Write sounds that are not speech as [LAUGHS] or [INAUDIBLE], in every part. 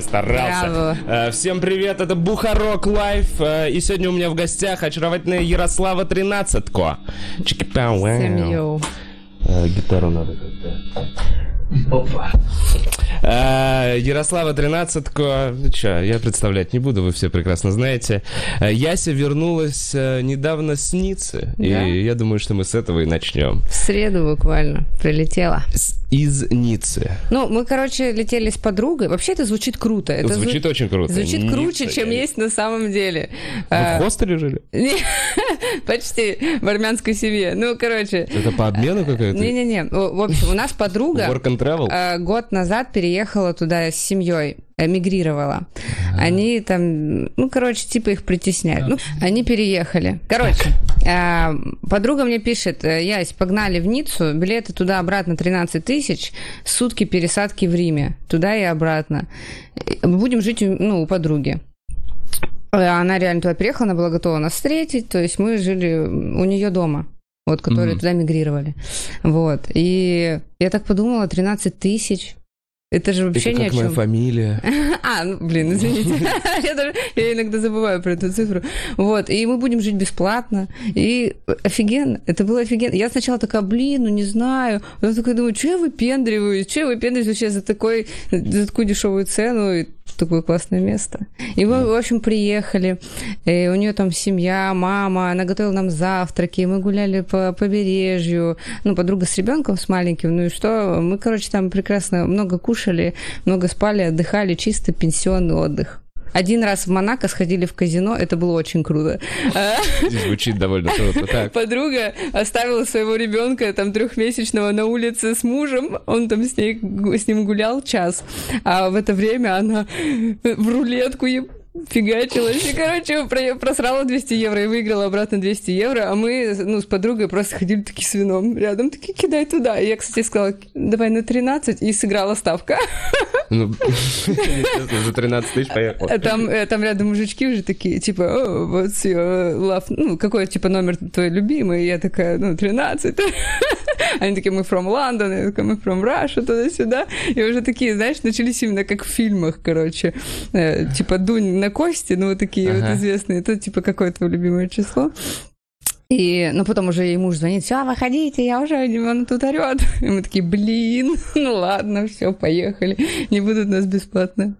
Я старался. Браво. Э, Всем привет, это Бухарог Live. э, И сегодня у меня в гостях очаровательная Ярослава Тринадцадко. Йоу. Э, Гитару надо Опа. Э, Ярослава Тринадцадко. Ну чё, я представлять не буду, вы все прекрасно знаете. Яся вернулась недавно с Ниццы. Да. И я думаю, что мы с этого и начнем. В среду буквально прилетела. С- Из Ниццы. Ну, мы, короче, летели с подругой. Вообще это звучит круто. Это Звучит очень круто. Звучит Ницца, круче, чем я- есть на самом деле. Вы А, в хостеле жили? [LAUGHS] Почти в армянской семье. Ну, короче. Это по обмену какой-то? Не-не-не. В общем, у нас подруга Work and travel? э, год назад переехала туда с семьей, эмигрировала. Они там, ну, короче, типа их притесняют. Ну, они переехали. Короче, э, подруга мне пишет, э, Ясь, погнали в Ниццу, билеты туда-обратно 13 тысяч, сутки пересадки в Риме, туда и обратно. Будем жить, ну, у подруги. Э, Она реально туда приехала, она была готова нас встретить, то есть мы жили у нее дома, вот, которые Мгм. туда мигрировали. Вот, и я так подумала, 13 тысяч, это же вообще Это ни о как моя чем. фамилия. [LAUGHS] А, ну, блин, извините. [LAUGHS] я, даже, я иногда забываю про эту цифру. Вот, и мы будем жить бесплатно. И офигенно, это было офигенно. Я сначала такая, блин, ну не знаю. Потом такая думаю, что я выпендриваюсь? Что я выпендриваюсь вообще за, такой, за такую дешевую цену и такое классное место? И мы, в общем, приехали. И у нее там семья, мама, она готовила нам завтраки, мы гуляли по побережью. Ну, подруга с ребенком, с маленьким. Ну и что? Мы, короче, там прекрасно много кушали, много спали, отдыхали, чисто пенсионный отдых. Один раз в Монако сходили в казино, это было очень круто. А, Звучит довольно круто. Так. [LAUGHS] Подруга оставила своего ребенка там трехмесячного на улице с мужем, он там с, ней, с ним гулял час, а в это время она в рулетку фигачилась. И, короче, про- просрала 200 евро и выиграла обратно 200 евро, а мы, ну, с подругой просто ходили такие с вином рядом, такие, кидай туда. И я, кстати, сказала, давай на 13, и сыграла ставка. Ну, за 13 тысяч поехал. А Там, э, там рядом мужички уже такие, типа, «О, what's your love? Ну, какой, типа, номер твой любимый? И я такая, ну, 13. Они такие, мы from London, я такая, мы from Russia, туда-сюда. И уже такие, знаешь, начались именно как в фильмах, короче. Э, Типа, дунь на кости, ну, вот такие Ага. вот известные. Это, типа, какое твое любимое число? И, ну, потом уже ей муж звонит, все, выходите, я уже, он тут орет. И мы такие, блин, [LAUGHS] ну ладно, все, поехали. Не будут нас бесплатно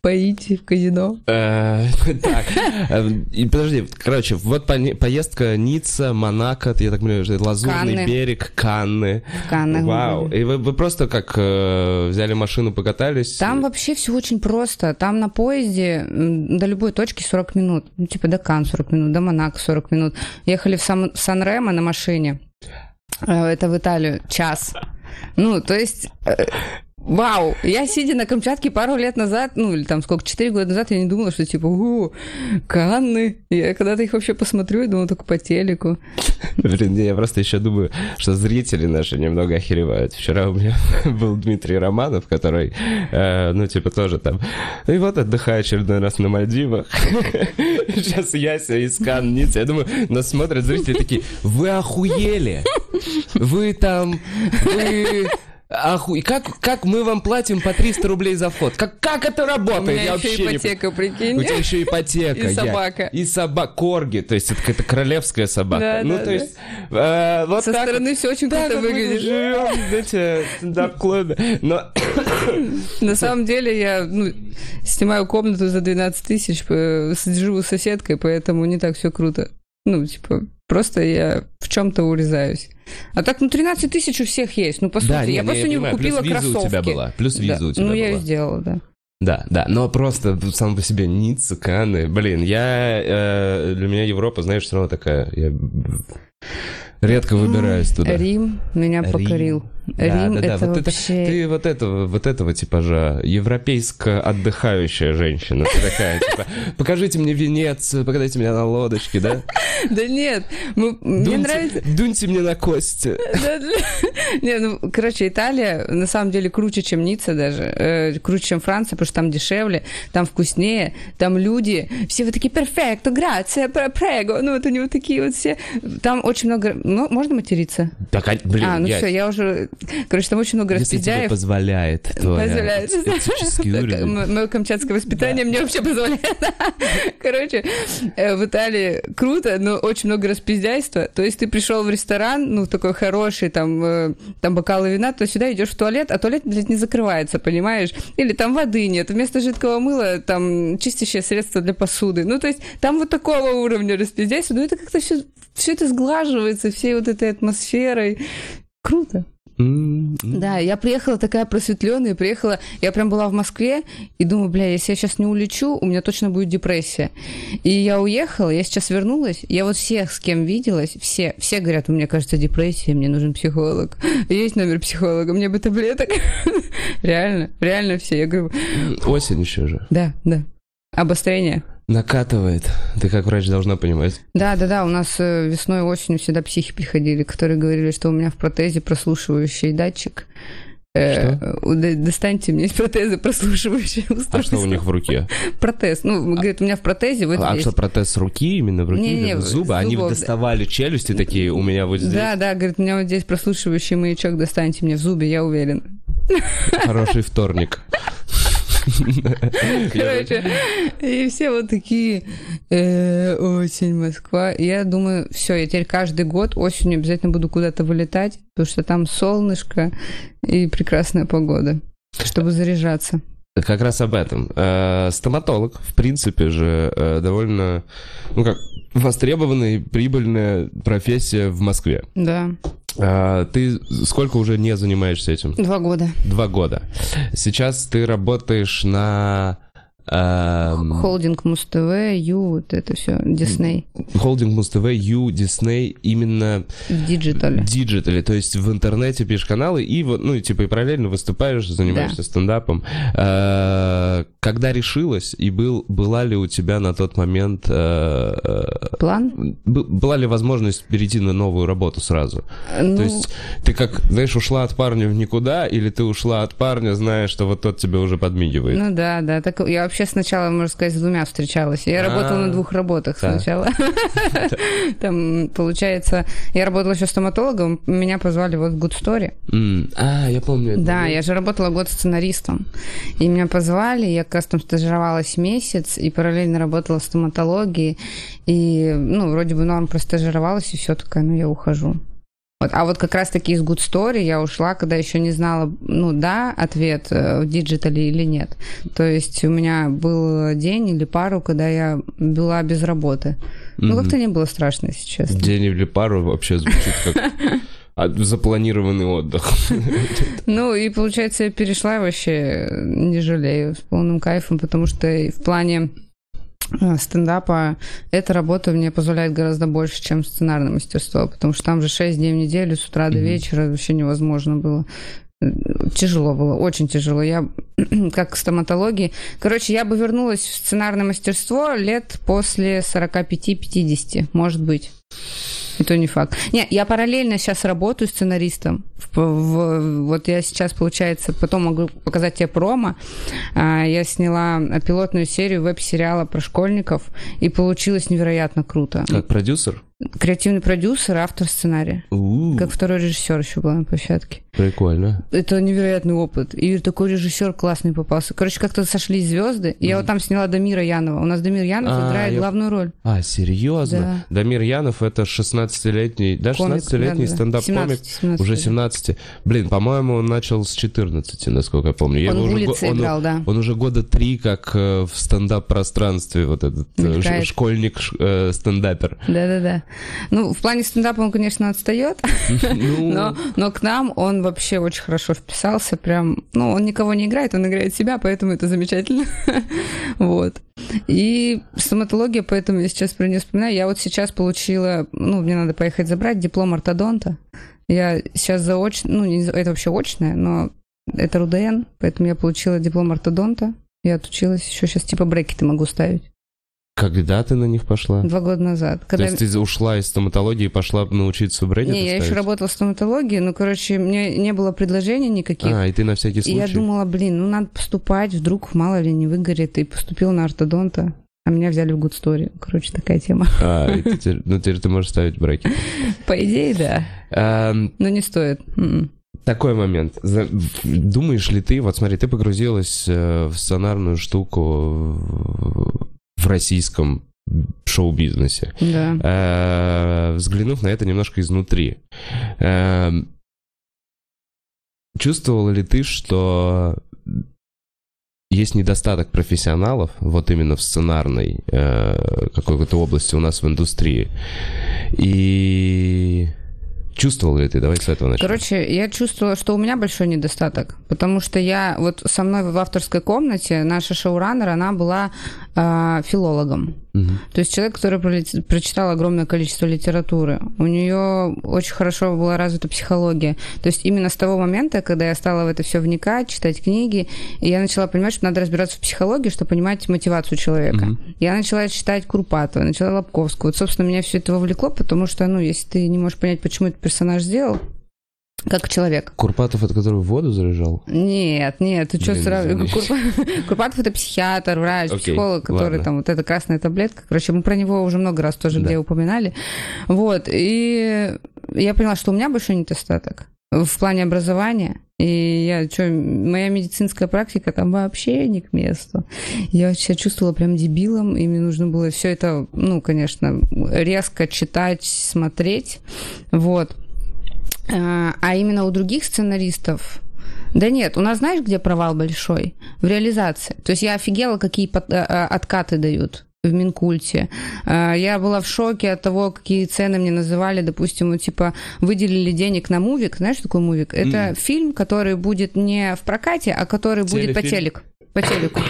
поить в казино. Э, [LAUGHS] Так, э, и подожди, короче, вот поездка Ницца, Монако, я так понимаю, что Лазурный Канны. берег, Канны. Мы Вау, и вы, просто как э, взяли машину, покатались? Там вообще все очень просто. Там на поезде до любой точки 40 минут. Ну, типа до Кан 40 минут, до Монако 40 минут. Ехали в Сан- Сан-Ремо на машине. Э, Это в Италию. Час. Ну, то есть... Вау! Я, сидя на Камчатке пару лет назад, ну, или там сколько, 4 года назад, я не думала, что типа, о, Канны. Я когда-то их вообще посмотрю, я думала только по телеку. Блин, я просто еще думаю, что зрители наши немного охеревают. Вчера у меня [LAUGHS] был Дмитрий Романов, который, э, ну, типа, тоже там... И вот отдыхаю очередной раз на Мальдивах. [LAUGHS] Сейчас Яся из Кан. Я думаю, нас смотрят зрители такие, вы охуели? Вы там... Вы... Аху... и Как, как мы вам платим по 300 рублей за вход? Как, как это У работает? меня Я еще вообще не ипотека, прикинь. у тебя еще ипотека. И я- собака. И собака. Корги. То есть это какая-то королевская собака. Да, ну, да, то да. есть... э, вот Со так стороны все очень круто выглядит. живем, знаете, в стендап-клубе. Но... На самом деле я ну, снимаю комнату за 12 тысяч, э, живу с соседкой, поэтому не так все круто. Ну, типа, просто я в чем-то урезаюсь. А так, ну, 13 тысяч у всех есть. Ну, по сути, не, я не, просто я не понимаю, купила плюс виза кроссовки. у тебя была. Плюс виза Да. у тебя Ну, я ее была. сделала, да. Да, да, но просто сам по себе Ницца, Канны, блин, я, э, для меня Европа, знаешь, все равно такая, я редко выбираюсь туда. Рим меня Рим. покорил. Рим да, да, это вот вообще... это, ты вот этого, вот этого типажа, европейская отдыхающая женщина. Ты такая, типа, покажите мне Венецию, покажите меня на лодочке, да? Да нет, мы- мне нравится... Дуньте мне на кости. Да, да. Не, ну, короче, Италия на самом деле круче, чем Ницца даже. Э, круче, чем Франция, потому что там дешевле, там вкуснее, там люди, все вот такие перфекто, грация, прего. Ну, вот они вот такие вот все. Там очень много... Ну, можно материться? Так, блин, а, ну все, я уже... Короче, там очень много если тебе распиздяев. позволяет Позволяет. [LAUGHS] Мое камчатское воспитание мне вообще позволяет. [LAUGHS] Короче, э, в Италии круто, но очень много распиздяйства. То есть ты пришел в ресторан, ну, такой хороший, там, э, там бокалы вина, то сюда идешь в туалет, а туалет, блядь, не закрывается, понимаешь? Или там воды нет, вместо жидкого мыла там чистящее средство для посуды. Ну, то есть там вот такого уровня распиздяйства, но это как-то все, все это сглаживается всей вот этой атмосферой. Круто. М, м. Да, я приехала такая просветленная, приехала, я прям была в Москве и думаю, бля, если я сейчас не улечу, у меня точно будет депрессия. И я уехала, я сейчас вернулась, я вот всех, с кем виделась, все, все говорят, у меня кажется депрессия, мне нужен психолог. Есть номер психолога, мне бы таблеток. [LAUGHS] Реально, реально все. Я говорю, Осень еще же. да, да. Обострение. Накатывает. Ты как врач должна понимать. Да, да, да, у нас э, весной и осенью всегда психи приходили, которые говорили, что у меня в протезе прослушивающий датчик. Э, у- д- Достаньте мне из протеза прослушивающее А устройство. что у них в руке? Протез. Ну, говорит, у меня в протезе вот А есть. что, протез руки именно в руке Не-не, или в зубы? Они зубов, да. доставали челюсти такие, у меня вот здесь. Да, да, говорит, у меня вот здесь прослушивающий маячок, достаньте мне в зубе, я уверен. Хороший вторник. [LAUGHS] Короче, и все вот такие, э, осень, Москва. Я думаю, все, я теперь каждый год осенью обязательно буду куда-то вылетать, потому что там солнышко и прекрасная погода, чтобы заряжаться. Как раз об этом. Э, Стоматолог, в принципе же, э, довольно, ну как, востребованная и прибыльная профессия в Москве. Да, А, Ты сколько уже не занимаешься этим? два года. Два года. Сейчас ты работаешь на Холдинг Муз-ТВ, Ю, вот это все, Дисней, холдинг Муз-ТВ, Ю, Дисней, именно в диджитале. диджитале, то есть в интернете пишешь каналы и вот, ну, типа и параллельно выступаешь, занимаешься стендапом. Э, Когда решилась и был, была ли у тебя на тот момент э, э, План? была ли возможность перейти на новую работу сразу? Ну, То есть ты как, знаешь, ушла от парня в никуда, или ты ушла от парня, зная, что вот тот тебе уже подмигивает? Ну да, да. Так я вообще сначала, можно сказать, с двумя встречалась. Я работала А. на двух работах сначала. [LAUGHS] Там, получается, я работала еще стоматологом, меня позвали вот в Good Story. А, я помню. Да, я же работала год сценаристом. И меня позвали, я как раз там стажировалась месяц, и параллельно работала в стоматологии. И, ну, вроде бы норм простажировалась, и все такая, ну, я ухожу. Вот. А вот как раз-таки из Good Story я ушла, когда еще не знала, ну да, ответ э, в digital е или нет. То есть у меня был день или пару, когда я была без работы. Ну, Мгм. как-то не было страшно, если честно. День или пару вообще звучит как [LAUGHS] запланированный отдых. [LAUGHS] Ну, и получается, я перешла и вообще не жалею, с полным кайфом, потому что в плане стендапа эта работа мне позволяет гораздо больше, чем сценарное мастерство, потому что там же 6 дней в неделю, с утра до Мгм. вечера, вообще невозможно было. Тяжело было, очень тяжело. Я [CLEARS THROAT] как к стоматологии. Короче, я бы вернулась в сценарное мастерство лет после 45-50, может быть. Это не факт. Не, я параллельно сейчас работаю сценаристом. В- в- вот я сейчас, получается, потом могу показать тебе промо. А, Я сняла пилотную серию веб-сериала про школьников, и получилось невероятно круто. Как продюсер? Креативный продюсер, автор сценария. У, Как второй режиссер еще была на площадке. Прикольно. Это невероятный опыт. И такой режиссер классный попался. Короче, как-то сошлись звезды. И Я вот там сняла Дамира Янова. У нас Дамир Янов А, играет я- главную роль. А, серьезно? Дамир Янов это 16-летний, да, Комик, 16-летний да-да-да. стендап-комик. 17, 17 Уже лет. 17. Блин, по-моему, он начал с 14, насколько я помню. Он в уже улице он- играл, да. Он уже года три как э, в стендап-пространстве, вот этот э, школьник-стендапер. Да-да-да. Ну, в плане стендапа он, конечно, отстает, [LAUGHS] Ну, [LAUGHS] но к нам он вообще очень хорошо вписался. Прям, ну, он никого не играет, он играет себя, поэтому это замечательно. [LAUGHS] Вот. И стоматология, поэтому я сейчас про нее вспоминаю. Я вот сейчас получила, ну, мне надо поехать забрать диплом ортодонта. Я сейчас заочно, ну, не, это вообще очное, но это РУДН, поэтому я получила диплом ортодонта. Я отучилась, еще сейчас типа брекеты могу ставить. Когда ты на них пошла? Два года назад. Когда... То есть ты ушла из стоматологии и пошла научиться брекеты Не, я еще работала в стоматологии, но, короче, мне не было предложений никаких. А, и ты на всякий случай? И я думала, блин, ну надо поступать, вдруг мало ли не выгорит, и поступила на ортодонта. А меня взяли в Good Story. Короче, такая тема. А, теперь, ну теперь ты можешь ставить брекеты. По идее, да. А, но не стоит. М-м. Такой момент. Думаешь ли ты, вот смотри, ты погрузилась э, в сценарную штуку в российском шоу-бизнесе. Да. Э, взглянув на это немножко изнутри, э, чувствовала ли ты, что есть недостаток профессионалов, вот именно в сценарной э, какой-то области у нас в индустрии. И Чувствовал ли ты? Давай с этого начнем. Короче, я чувствовала, что у меня большой недостаток, потому что я вот со мной в авторской комнате, наша шоураннер, она была э, филологом. Угу. То есть человек, который прочитал огромное количество литературы. У нее очень хорошо была развита психология. То есть именно с того момента, когда я стала в это все вникать, читать книги, я начала понимать, что надо разбираться в психологии, чтобы понимать мотивацию человека. Угу. Я начала читать Курпатова, начала Лобковскую. Вот, собственно, меня все это вовлекло, потому что, ну, если ты не можешь понять, почему этот персонаж сделал, как человек. Курпатов, это который в воду заряжал? Нет, нет, ты что сразу... [LAUGHS] Курпатов это психиатр, врач, okay, психолог, который ладно. там, вот эта красная таблетка. Короче, мы про него уже много раз тоже да. где упоминали. Вот, и я поняла, что у меня большой недостаток в плане образования. И я, что, моя медицинская практика там вообще не к месту. Я себя чувствовала прям дебилом, и мне нужно было все это, ну, конечно, резко читать, смотреть. Вот. А, а именно у других сценаристов да нет, у нас знаешь, где провал большой? В реализации. То есть я офигела, какие э, э, откаты дают в Минкульте. Я была в шоке от того, какие цены мне называли. Допустим, вот, типа, выделили денег на мувик. Знаешь, что такое мувик? Это mm. фильм, который будет не в прокате, а который Телефильм. будет по телеку по телеку.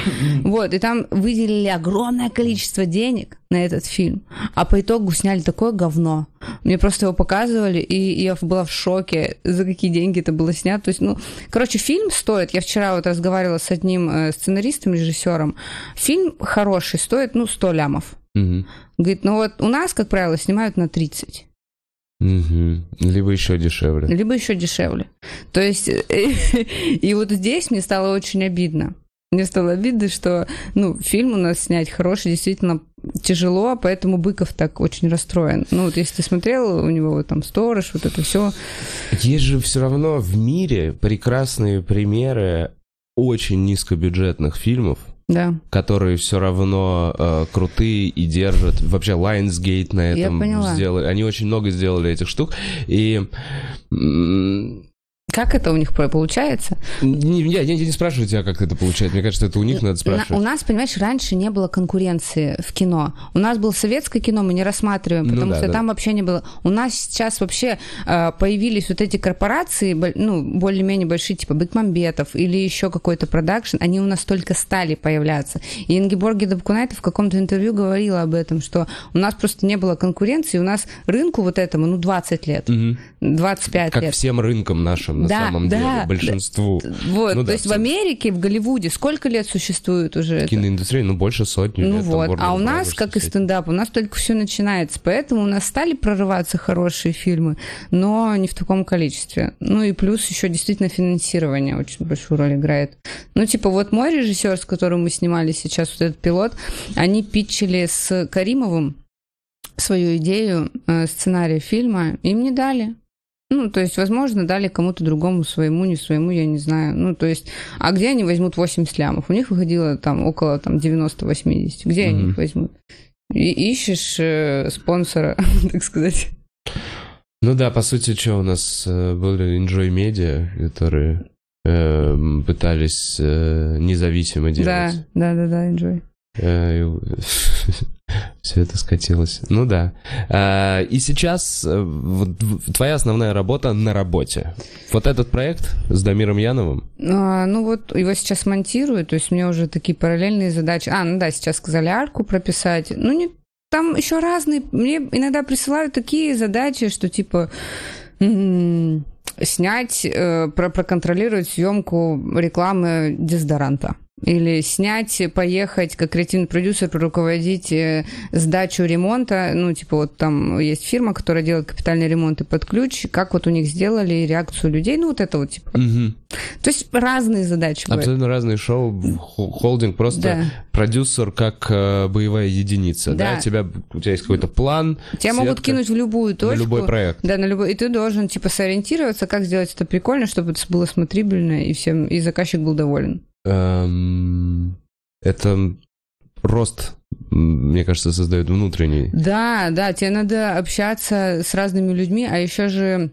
Вот, и там выделили огромное количество денег на этот фильм, а по итогу сняли такое говно. Мне просто его показывали, и я была в шоке, за какие деньги это было снято. То есть, ну, короче, фильм стоит, я вчера вот разговаривала с одним э, сценаристом, режиссером, фильм хороший, стоит, ну, 100 лямов. Угу. Говорит, ну вот у нас, как правило, снимают на 30. Угу. Либо еще дешевле. Либо еще дешевле. То есть, [LAUGHS] и вот здесь мне стало очень обидно. Мне стало обидно, что ну, фильм у нас снять хороший действительно тяжело, а поэтому Быков так очень расстроен. Ну, вот если ты смотрел, у него вот там сторож, вот это все. Есть же все равно в мире прекрасные примеры очень низкобюджетных фильмов, да. которые все равно э, крутые и держат. Вообще Lionsgate на этом сделали. Они очень много сделали этих штук. И как это у них получается? Не, я, я не спрашиваю тебя, как это получается. Мне кажется, это у них надо спрашивать. у нас, понимаешь, раньше не было конкуренции в кино. У нас было советское кино, мы не рассматриваем, ну потому ну, да, что да. там вообще не было. У нас сейчас вообще э, появились вот эти корпорации, ну, более-менее большие, типа Бекмамбетов или еще какой-то продакшн, они у нас только стали появляться. И Ингеборги Дабкунайта в каком-то интервью говорила об этом, что у нас просто не было конкуренции, у нас рынку вот этому, ну, 20 лет, угу. 25 как лет. Как всем рынкам нашим на да, самом да, деле, большинству. Вот, ну, то да, есть в Америке, в Голливуде сколько лет существует уже Киноиндустрия, ну, больше сотни ну, лет. вот, а у нас, как и стендап, у нас только все начинается, поэтому у нас стали прорываться хорошие фильмы, но не в таком количестве. Ну и плюс еще действительно финансирование очень большую роль играет. Ну, типа, вот мой режиссер, с которым мы снимали сейчас вот этот пилот, они питчили с Каримовым свою идею э, сценария фильма, им не дали. Ну, то есть, возможно, дали кому-то другому своему, не своему, я не знаю. Ну, то есть, а где они возьмут 80 лямов? У них выходило там около там, 90-80. Где mm-hmm. они их возьмут? И ищешь э, спонсора, [LAUGHS] так сказать. Ну да, по сути, что у нас э, были Enjoy Media, которые э, пытались э, независимо делать. Да, да, да, да, Enjoy. [LAUGHS] Все это скатилось. Ну да. А, и сейчас э, твоя основная работа на работе. Вот этот проект с Дамиром Яновым? А, ну вот его сейчас монтирую, то есть мне уже такие параллельные задачи. А, ну да, сейчас сказали арку прописать. Ну не там еще разные. Мне иногда присылают такие задачи, что типа Снять, э, про- проконтролировать съемку рекламы дезодоранта. Или снять, поехать как креативный продюсер, руководить э, сдачу ремонта. Ну, типа, вот там есть фирма, которая делает капитальные ремонты под ключ. Как вот у них сделали реакцию людей. Ну, вот это вот, типа. Мгм. То есть разные задачи бывают. Абсолютно разные шоу, хо- холдинг, просто Да. продюсер как э, боевая единица, да. Да. Тебя, у тебя есть какой-то план, Тебя могут сетка кинуть в любую на точку. любой проект. Да, на любой. И ты должен, типа, сориентироваться, как сделать это прикольно, чтобы это было смотрибельно, и всем, и заказчик был доволен. Эм, это рост, мне кажется, создает внутренний. Да, да, тебе надо общаться с разными людьми, а еще же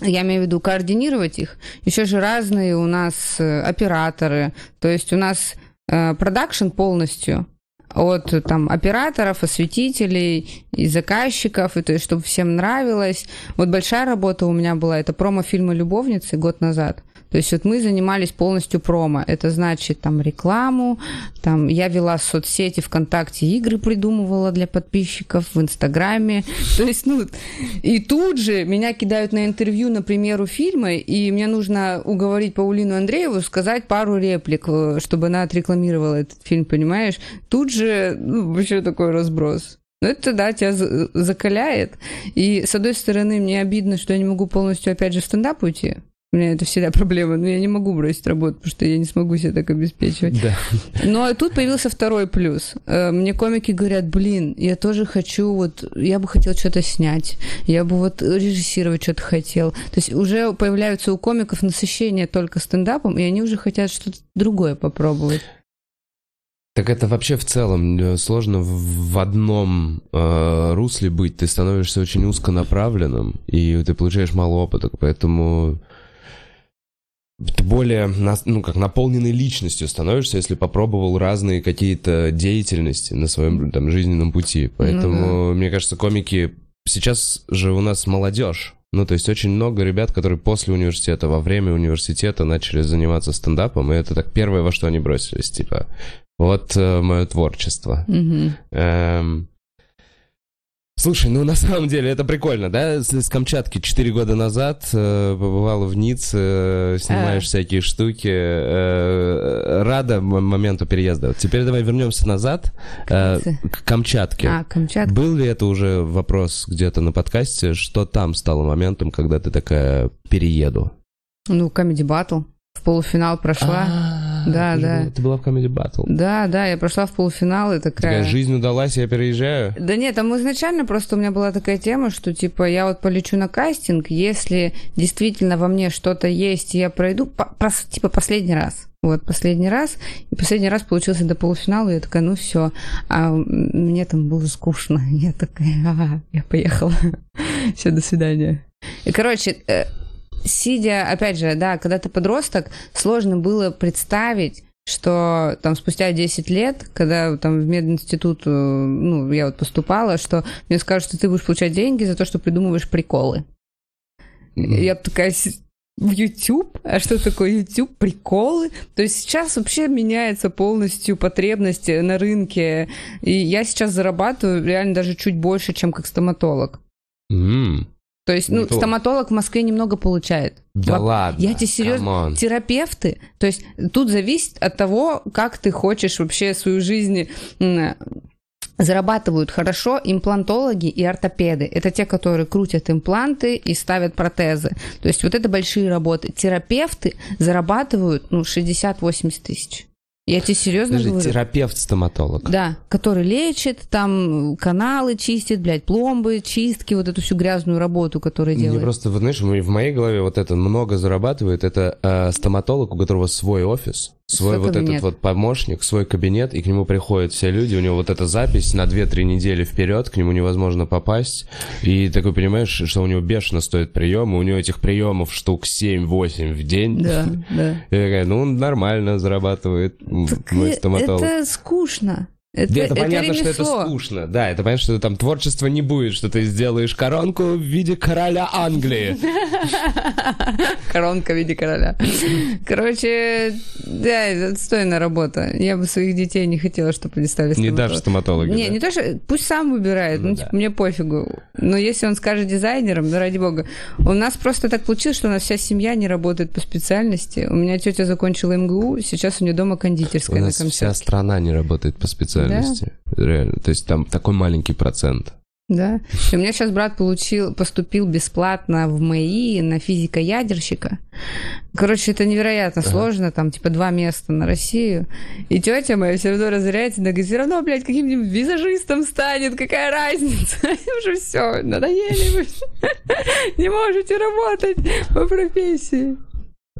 я имею в виду координировать их. Еще же разные у нас э, операторы. То есть у нас э, продакшн полностью от там операторов, осветителей и заказчиков, и то есть чтобы всем нравилось. Вот большая работа у меня была, это промо-фильмы «Любовницы» год назад. То есть вот мы занимались полностью промо. Это значит там рекламу, там я вела соцсети ВКонтакте, игры придумывала для подписчиков в Инстаграме. [LAUGHS] То есть, ну, и тут же меня кидают на интервью на премьеру фильма, и мне нужно уговорить Паулину Андрееву сказать пару реплик, э, чтобы она отрекламировала этот фильм, понимаешь? Тут же ну, вообще такой разброс. Ну, это, да, тебя за- закаляет. И, с одной стороны, мне обидно, что я не могу полностью, опять же, в стендап уйти. У меня это всегда проблема, но я не могу бросить работу, потому что я не смогу себе так обеспечивать. Да. Но тут появился второй плюс. Э, Мне комики говорят, блин, я тоже хочу, вот, я бы хотел что-то снять, я бы вот режиссировать что-то хотел. То есть уже появляются у комиков насыщение только стендапом, и они уже хотят что-то другое попробовать. Так это вообще в целом э, сложно в в одном э, русле быть. Ты становишься очень узконаправленным, и ты получаешь мало опыта, поэтому ты более, ну, как наполненной личностью становишься, если попробовал разные какие-то деятельности на своем там, жизненном пути. Поэтому, мне кажется, комики... Сейчас же у нас молодежь. Ну, то есть очень много ребят, которые после университета, во время университета начали заниматься стендапом, и это так первое, во что они бросились, типа, вот мое творчество. Мгм. Эм, Слушай, ну [LAUGHS] на самом деле это прикольно, да? С, с Камчатки 4 года назад э, побывала в Ницце, э, снимаешь А. всякие штуки. э, рада моменту переезда. Теперь давай вернемся назад э, к Камчатке. А, Камчатка. Был ли это уже вопрос где-то на подкасте? Что там стало моментом, когда ты такая перееду? Ну, Comedy Battle. В полуфинал прошла. А, Да, ты да. была- Ты была в Comedy Battle. Да, да, я прошла в полуфинал и Такая такая... жизнь удалась, я переезжаю. Да нет, там изначально просто у меня была такая тема, что типа я вот полечу на кастинг, если действительно во мне что-то есть, и я пройду, по- прос- типа последний раз. Вот, последний раз. И последний раз получился до полуфинала, и я такая, ну все. А мне там было скучно. [LAUGHS] Я такая, ага, я поехала. [LAUGHS] Все, до свидания. И, короче, э, сидя, опять же, да, когда ты подросток, сложно было представить, что там спустя 10 лет, когда там в мединститут, э, ну, я вот поступала, что мне скажут, что ты будешь получать деньги за то, что придумываешь приколы. Мгм. Я такая «С- в YouTube? А что такое YouTube? Приколы? То есть сейчас вообще меняется полностью потребность на рынке. И я сейчас зарабатываю реально даже чуть больше, чем как стоматолог. М, То есть, ну, Неплохо. стоматолог в Москве немного получает. Да Во- ладно. Я тебе серьезно... Терапевты, то есть тут зависит от того, как ты хочешь вообще свою жизнь зарабатывают хорошо имплантологи и ортопеды. Это те, которые крутят импланты и ставят протезы. То есть вот это большие работы. Терапевты зарабатывают ну, 60-80 тысяч. Я тебе серьезно Подожди, говорю. терапевт-стоматолог. Да, который лечит, там каналы чистит, блядь, пломбы, чистки, вот эту всю грязную работу, которую Мне делает. просто, вот, знаешь, в моей голове вот это много зарабатывает. Это э, стоматолог, у которого свой офис, свой, Свой вот кабинет. этот вот помощник, свой кабинет, и к нему приходят все люди, у него вот эта запись на 2-3 недели вперед, к нему невозможно попасть. И такой понимаешь, что у него бешено стоит прием, и у него этих приемов штук 7-8 в день. Да, [LAUGHS] да. И такая, ну, он нормально зарабатывает, Так мой э, стоматолог. Это скучно. Это, Да, это, это понятно, что это ремесло. скучно. Да, это понятно, что там творчества не будет, что ты сделаешь коронку в виде короля Англии. [LAUGHS] Коронка в виде короля. Короче, да, это отстойная работа. Я бы своих детей не хотела, чтобы они стали Не дашь стоматологами. стоматологу. Не, да? не то, что пусть сам выбирает, ну, Ну типа, мне пофигу. Но если он скажет дизайнером, ну, ради бога. У нас просто так получилось, что у нас вся семья не работает по специальности. У меня тетя закончила МГУ, сейчас у нее дома У кондитерская на нас вся страна не работает по специальности. Реально. То есть там такой маленький процент. Да. И у меня сейчас брат получил, поступил бесплатно в МАИ на физика-ядерщика. Короче, это невероятно сложно, там типа два места на Россию. И тетя моя все равно разоряется, она говорит, все равно, блядь, каким-нибудь визажистом станет, какая разница? [LAUGHS] Уже все, надоели вы. [LAUGHS] Не можете работать по профессии.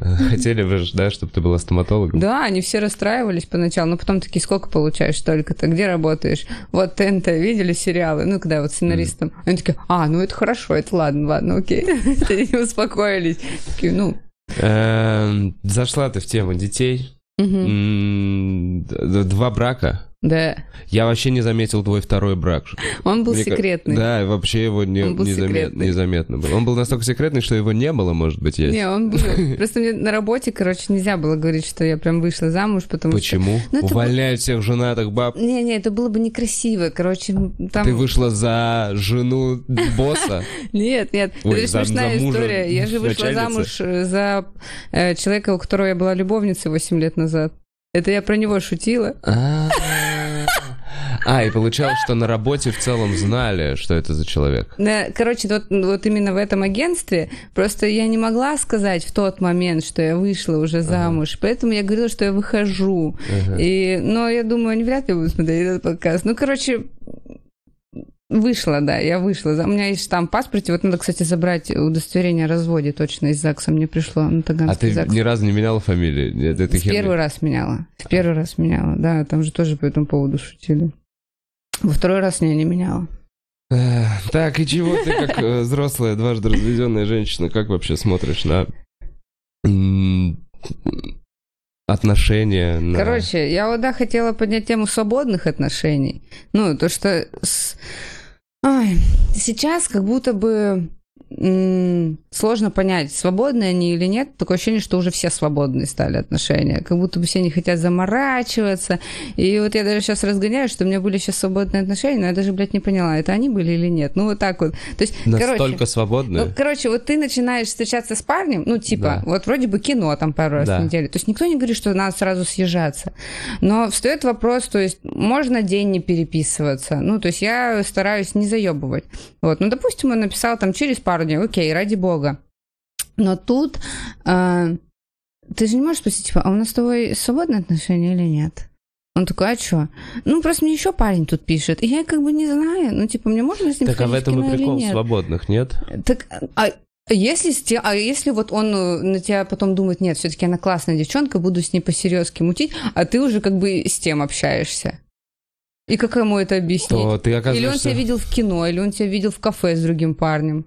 [LAUGHS] Хотели бы, да, чтобы ты была стоматологом? Да, они все расстраивались поначалу, но потом такие, сколько получаешь только-то, где работаешь? Вот ТНТ, видели сериалы? Ну, когда вот сценаристом. Они такие, а, ну это хорошо, это ладно, ладно, окей. [LAUGHS] Они успокоились. Такие, ну, Эм, Зашла ты в тему детей. Два брака. Да. Я вообще не заметил твой второй брак. Он был Мне секретный. Да, и вообще его не, Он был незамет- незаметно был. Он был настолько секретный, что его не было, может быть, есть. Не, он был. Просто мне на работе, короче, нельзя было говорить, что я прям вышла замуж, потому что... Почему? Ну, Увольняют всех женатых баб. Не-не, это было бы некрасиво. Короче, там... Ты вышла за жену босса? [LAUGHS] Нет, нет, Ой, это за- смешная за история. Я же вышла замуж э, за э, человека, у которого я была любовницей 8 лет назад. Это я про него шутила. А, А, и получалось, что на работе в целом знали, что это за человек. Да, Короче, вот, вот именно в этом агентстве просто я не могла сказать в тот момент, что я вышла уже замуж, поэтому я говорила, что я выхожу. И, но я думаю, они вряд ли будут смотреть этот подкаст. Ну, короче, вышла, да, я вышла. У меня есть штамп в паспорте. Вот надо, кстати, забрать удостоверение о разводе точно из ЗАГСа. Мне пришло на А Таганский ты ЗАГС. ни разу не меняла фамилию? Нет, это В первый раз меняла. В первый раз меняла, да. Там же тоже по этому поводу шутили. Во второй раз не, не меняла. Так, и чего ты, как э, взрослая, дважды разведенная женщина, как вообще смотришь на отношения? на- Короче, я вот да хотела поднять тему свободных отношений. Ну, то, что с- Ой, сейчас как будто бы сложно понять, свободные они или нет. Такое ощущение, что уже все свободные стали отношения. Как будто бы все не хотят заморачиваться. И вот я даже сейчас разгоняю, что у меня были сейчас свободные отношения, но я даже, блядь, не поняла, это они были или нет. Ну, вот так вот. То есть, Настолько короче, свободная? ну, короче, вот ты начинаешь встречаться с парнем, ну, типа, Да. вот вроде бы кино там пару раз Да. в неделю. То есть никто не говорит, что надо сразу съезжаться. Но встает вопрос, то есть можно день не переписываться. Ну, то есть я стараюсь не заебывать. Вот, ну, допустим, он написал там через пару дней, окей, ради бога. Но тут а, ты же не можешь спросить, типа, а у нас с тобой свободные отношения или нет? Он такой, а что? Ну, просто мне еще парень тут пишет. И я как бы не знаю. Ну, типа, мне можно с ним Так а в этом и прикол нет? свободных, нет? Так, а если, а если вот он э, на тебя потом думает, нет, все-таки она классная девчонка, буду с ней по-серьезки мутить, а ты уже как бы с тем общаешься. И как ему это объяснить? То ты Или он оказываешься... тебя видел в кино, или он тебя видел в кафе с другим парнем.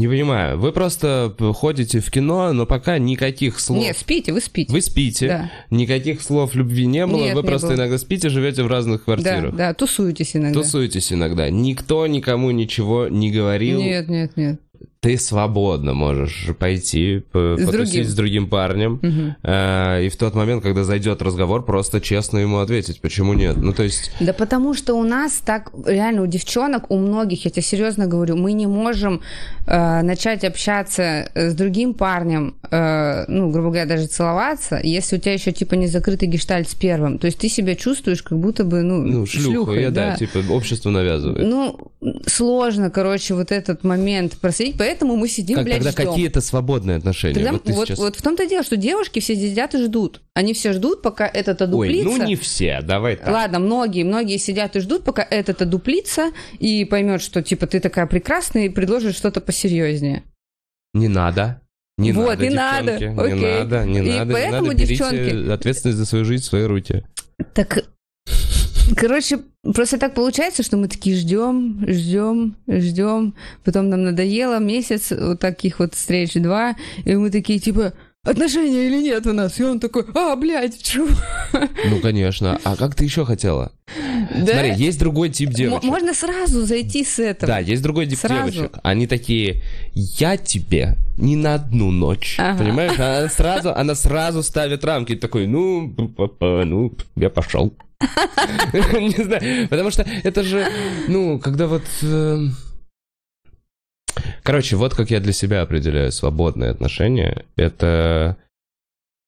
Не понимаю. Вы просто ходите в кино, но пока никаких слов... Нет, спите, вы спите. Вы спите, Да. никаких слов любви не было, Нет, вы не просто было. иногда спите, живете в разных Да, квартирах. да, тусуетесь иногда. Тусуетесь иногда. Никто никому ничего не говорил. Нет, нет, нет. Ты свободно можешь пойти по- С потусить другим. с другим парнем. Мгм. э, и в тот момент, когда зайдет разговор, просто честно ему ответить, почему нет. Ну, то есть, Да потому что у нас так, реально, у девчонок, у многих, я тебе серьезно говорю, мы не можем э, начать общаться с другим парнем, э, ну, грубо говоря, даже целоваться, если у тебя еще, типа, не закрытый гештальт с первым. То есть ты себя чувствуешь, как будто бы, ну, ну, шлюха, шлюхой, я, да. типа, общество навязывает. Ну, сложно, короче, вот этот момент проследить, поэтому мы сидим, Как- блядь, тогда ждем. какие-то свободные отношения. Тогда вот вот, сейчас... вот в том-то дело, что девушки все сидят и ждут. Они все ждут, пока этот Ой, одуплится. ну не все, давай так. Ладно, многие, многие сидят и ждут, пока этот одуплится и поймет, что типа ты такая прекрасная и предложит что-то посерьезнее. Не надо. Не Вот, надо, не надо, девчонки, Не окей. надо, не И надо, не поэтому, надо. Берите девчонки- ответственность за свою жизнь в свои руки. Так, короче, просто так получается, что мы такие ждем, ждем, ждем, потом нам надоело месяц вот таких вот встреч два, и мы такие типа, отношения или нет у нас? И он такой, а, блядь, чё? Ну, конечно. А как ты еще хотела? Да? Смотри, есть другой тип девочек. Можно сразу зайти с этого. Да, есть другой тип Сразу. девочек. Они такие, я тебе не на одну ночь. Ага. Понимаешь? Она сразу, она сразу ставит рамки. Такой, ну, ну, я пошел. [LAUGHS] Не знаю, потому что это же, ну, когда вот... э, Короче, вот как я для себя определяю свободные отношения. Это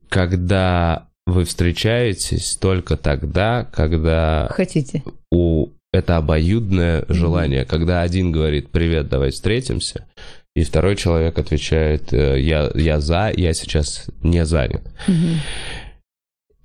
когда вы встречаетесь только тогда, когда Хотите. у это обоюдное желание, когда один говорит «Привет, давай встретимся», и второй человек отвечает э, «Я, я за, я сейчас не занят».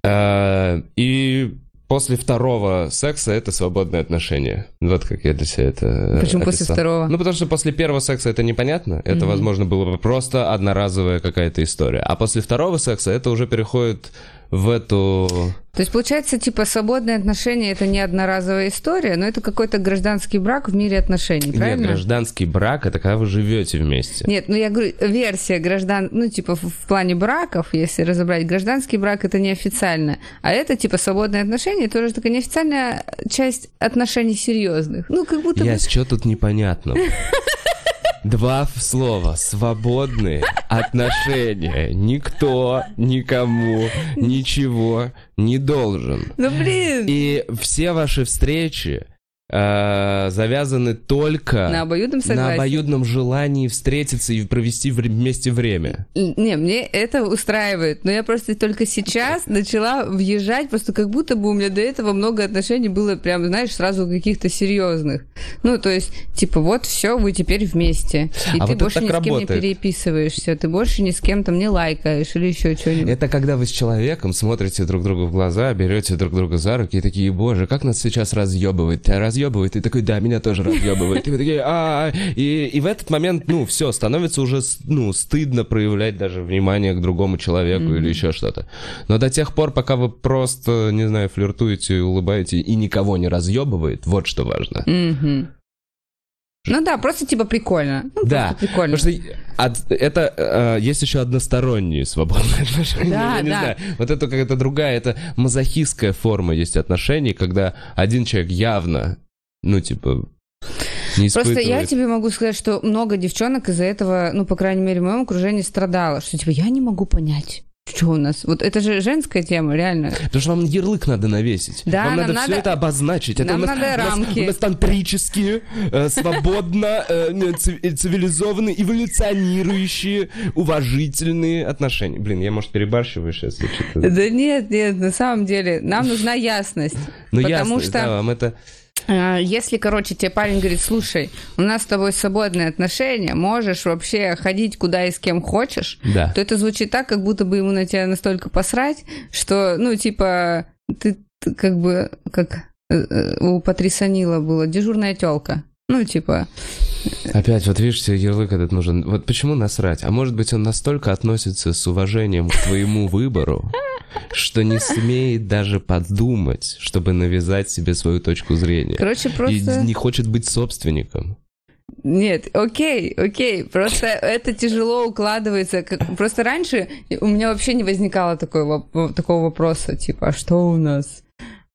Э, И после второго секса это свободное отношение. Вот как я для себя это Почему после описал. второго? Ну, потому что после первого секса это непонятно. Это, Мгм. возможно, было бы просто одноразовая какая-то история. А после второго секса это уже переходит в эту... То есть, получается, типа, свободные отношения – это не одноразовая история, но это какой-то гражданский брак в мире отношений, правильно? Нет, гражданский брак это когда вы живете вместе. Нет, ну я говорю, версия граждан, ну типа в, плане браков, если разобрать, гражданский брак это неофициально, а это типа свободные отношения, тоже такая неофициальная часть отношений серьезных. Ну как будто бы... Я что тут непонятно? [LAUGHS] Два слова. Свободные отношения. Никто никому ничего не должен. Ну блин! И все ваши встречи э, завязаны только На обоюдном на обоюдном желании встретиться и провести вместе время. Не, мне это устраивает, но я просто только сейчас [LAUGHS] начала въезжать, просто как будто бы у меня до этого много отношений было прям, знаешь, сразу каких-то серьезных. Ну, то есть, типа, вот все, вы теперь вместе. И А ты вот больше ни с кем не работает. переписываешься, ты больше ни с кем там не лайкаешь или еще что-нибудь. Это когда вы с человеком смотрите друг другу в глаза, берете друг друга за руки и такие, боже, как нас сейчас разъебывает. Тебя разъебывает, и такой, да, меня тоже разъебывает. И вы такие, а и, и в этот момент, ну, все, становится уже, ну, стыдно проявлять даже внимание к другому человеку или еще что-то. Но до тех пор, пока вы просто, не знаю, флиртуете, улыбаете и никого не разъебывает, вот что важно. Мгм. Ну да, просто типа прикольно. Ну, Да, прикольно. Потому что от- это э, есть еще односторонние свободные отношения. Да, я не да. знаю. Вот это какая-то другая, это мазохистская форма есть отношений, когда один человек явно, ну, типа, не Просто я тебе могу сказать, что много девчонок из-за этого, ну, по крайней мере, в моем окружении страдало, что типа я не могу понять, что у нас. Вот это же женская тема, реально. Потому что вам ярлык надо навесить. Да, вам нам надо, все надо- это обозначить. Это нам у нас, надо у нас- рамки. У нас, тантрические, э, свободно, э, э, цивилизованные, эволюционирующие, уважительные отношения. Блин, я, может, перебарщиваю сейчас. Да нет, нет, на самом деле, нам нужна ясность. Ну, потому ясно, что да, вам это... А, Если, короче, тебе парень говорит, слушай, у нас с тобой свободные отношения, можешь вообще ходить куда и с кем хочешь, Да. то это звучит так, как будто бы ему на тебя настолько посрать, что, ну, типа, ты, как бы, как э, э, у Патриса Нила было, дежурная телка. Ну, типа, Опять, вот видишь, тебе ярлык этот нужен. Вот почему насрать? А может быть, он настолько относится с уважением к твоему выбору, [LAUGHS] что не смеет даже подумать, чтобы навязать себе свою точку зрения. короче, И просто... не хочет быть собственником. Нет, окей, окей, просто это тяжело укладывается. Просто раньше у меня вообще не возникало такой, такого вопроса, типа, а что у нас?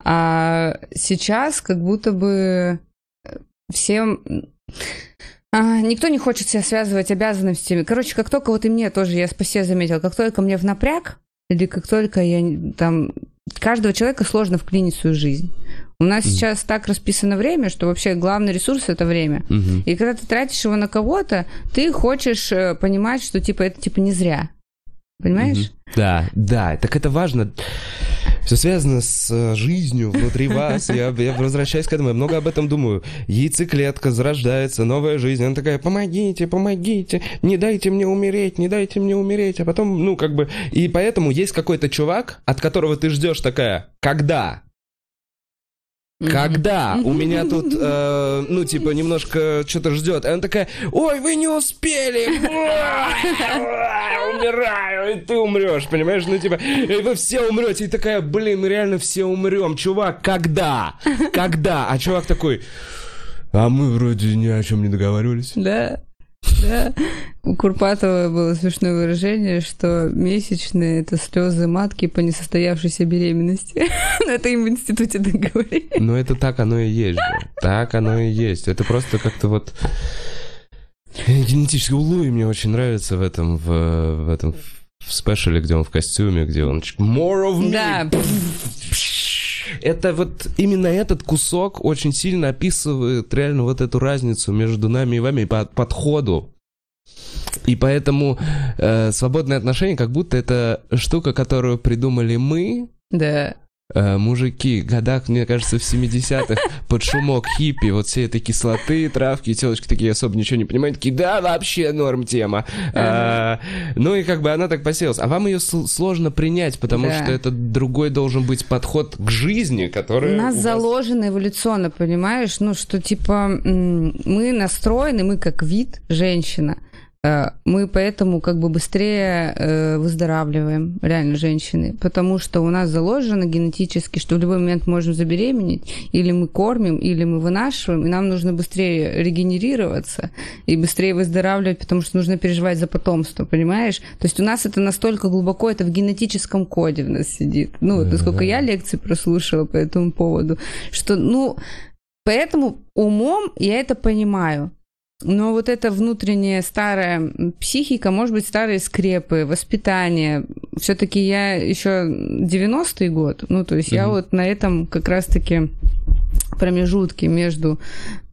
А сейчас как будто бы всем... а, никто не хочет себя связывать обязанностями. Короче, как только вот и мне тоже, я по себе заметила, как только мне в напряг, или как только я там... Каждого человека сложно вклинить в свою жизнь. У нас Мгм. сейчас так расписано время, что вообще главный ресурс это время. Мгм. И когда ты тратишь его на кого-то, ты хочешь э, понимать, что типа это типа не зря. Понимаешь? Мгм. Да, да, так это важно. Все связано с э, жизнью внутри [LAUGHS] вас. Я, я возвращаюсь к этому, я много об этом думаю. Яйцеклетка зарождается, новая жизнь. Она такая, помогите, помогите, не дайте мне умереть, не дайте мне умереть. А потом, ну, как бы... И поэтому есть какой-то чувак, от которого ты ждешь такая, когда? Когда у меня тут, э, ну, типа, немножко что-то ждет. И она такая, ой, вы не успели! Умираю, и ты умрешь, понимаешь? Ну, типа, вы все умрете. И такая, блин, мы реально все умрем. Чувак, когда? Когда? А чувак такой, а мы вроде ни о чем не договаривались. Да. Да. у Курпатова было смешное выражение, что месячные это слезы матки по несостоявшейся беременности. [LAUGHS] Но это им в институте так говорили. Ну, это так оно и есть же. Так оно и есть. Это просто как-то вот... Генетический Луи мне очень нравится в этом, в, в этом в спешле, где он в костюме, где он more of me. Да. Это вот именно этот кусок очень сильно описывает реально вот эту разницу между нами и вами по подходу. И поэтому э, свободные отношения как будто это штука, которую придумали мы, Да. Э, мужики, годах, мне кажется, в 70-х, под шумок хиппи, вот все этой кислоты, травки, телочки такие особо ничего не понимают, такие, да, вообще норм тема. А, ну и как бы она так посеялась. А вам ее сложно принять, потому Да. что это другой должен быть подход к жизни, который... У нас у вас- заложено эволюционно, понимаешь? Ну, что типа мы настроены, мы как вид, женщина, мы поэтому как бы быстрее э, выздоравливаем, реально, женщины, потому что у нас заложено генетически, что в любой момент можем забеременеть, или мы кормим, или мы вынашиваем, и нам нужно быстрее регенерироваться и быстрее выздоравливать, потому что нужно переживать за потомство, понимаешь? То есть у нас это настолько глубоко, это в генетическом коде в нас сидит. Ну, вот насколько я лекции прослушала по этому поводу, что, ну, поэтому умом я это понимаю. Но вот эта внутренняя старая психика, может быть, старые скрепы, воспитание. Все-таки я еще 90-й год. Ну, то есть я Мгм. вот на этом как раз-таки промежутке между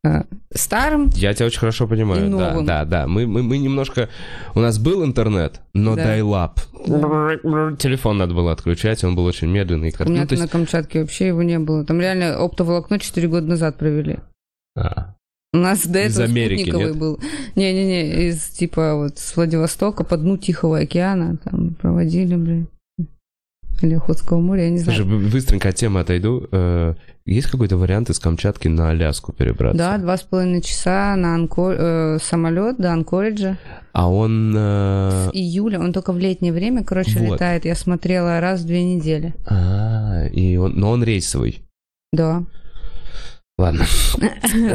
э, старым Я тебя очень хорошо понимаю. И да, новым. да, да. Мы, мы, мы немножко... У нас был интернет, но Да. дайлап. Телефон надо было отключать, он был очень медленный. У меня Ну, на есть- Камчатке вообще его не было. Там реально оптоволокно 4 года назад провели. А, У нас до Из этого Америки, спутниковый нет? был. Не-не-не, из типа вот с Владивостока по дну Тихого океана там проводили, блин. Или Охотского моря, я не знаю. Слушай, быстренько от темы отойду. Э, Есть какой-то вариант из Камчатки на Аляску перебраться? Да, два с половиной часа на Анко... э, самолет до Анкориджа. А он... э, С июля, он только в летнее время, короче, Вот. летает. Я смотрела раз в две недели. А, и он... Но он рейсовый. Да. Ладно. [LAUGHS]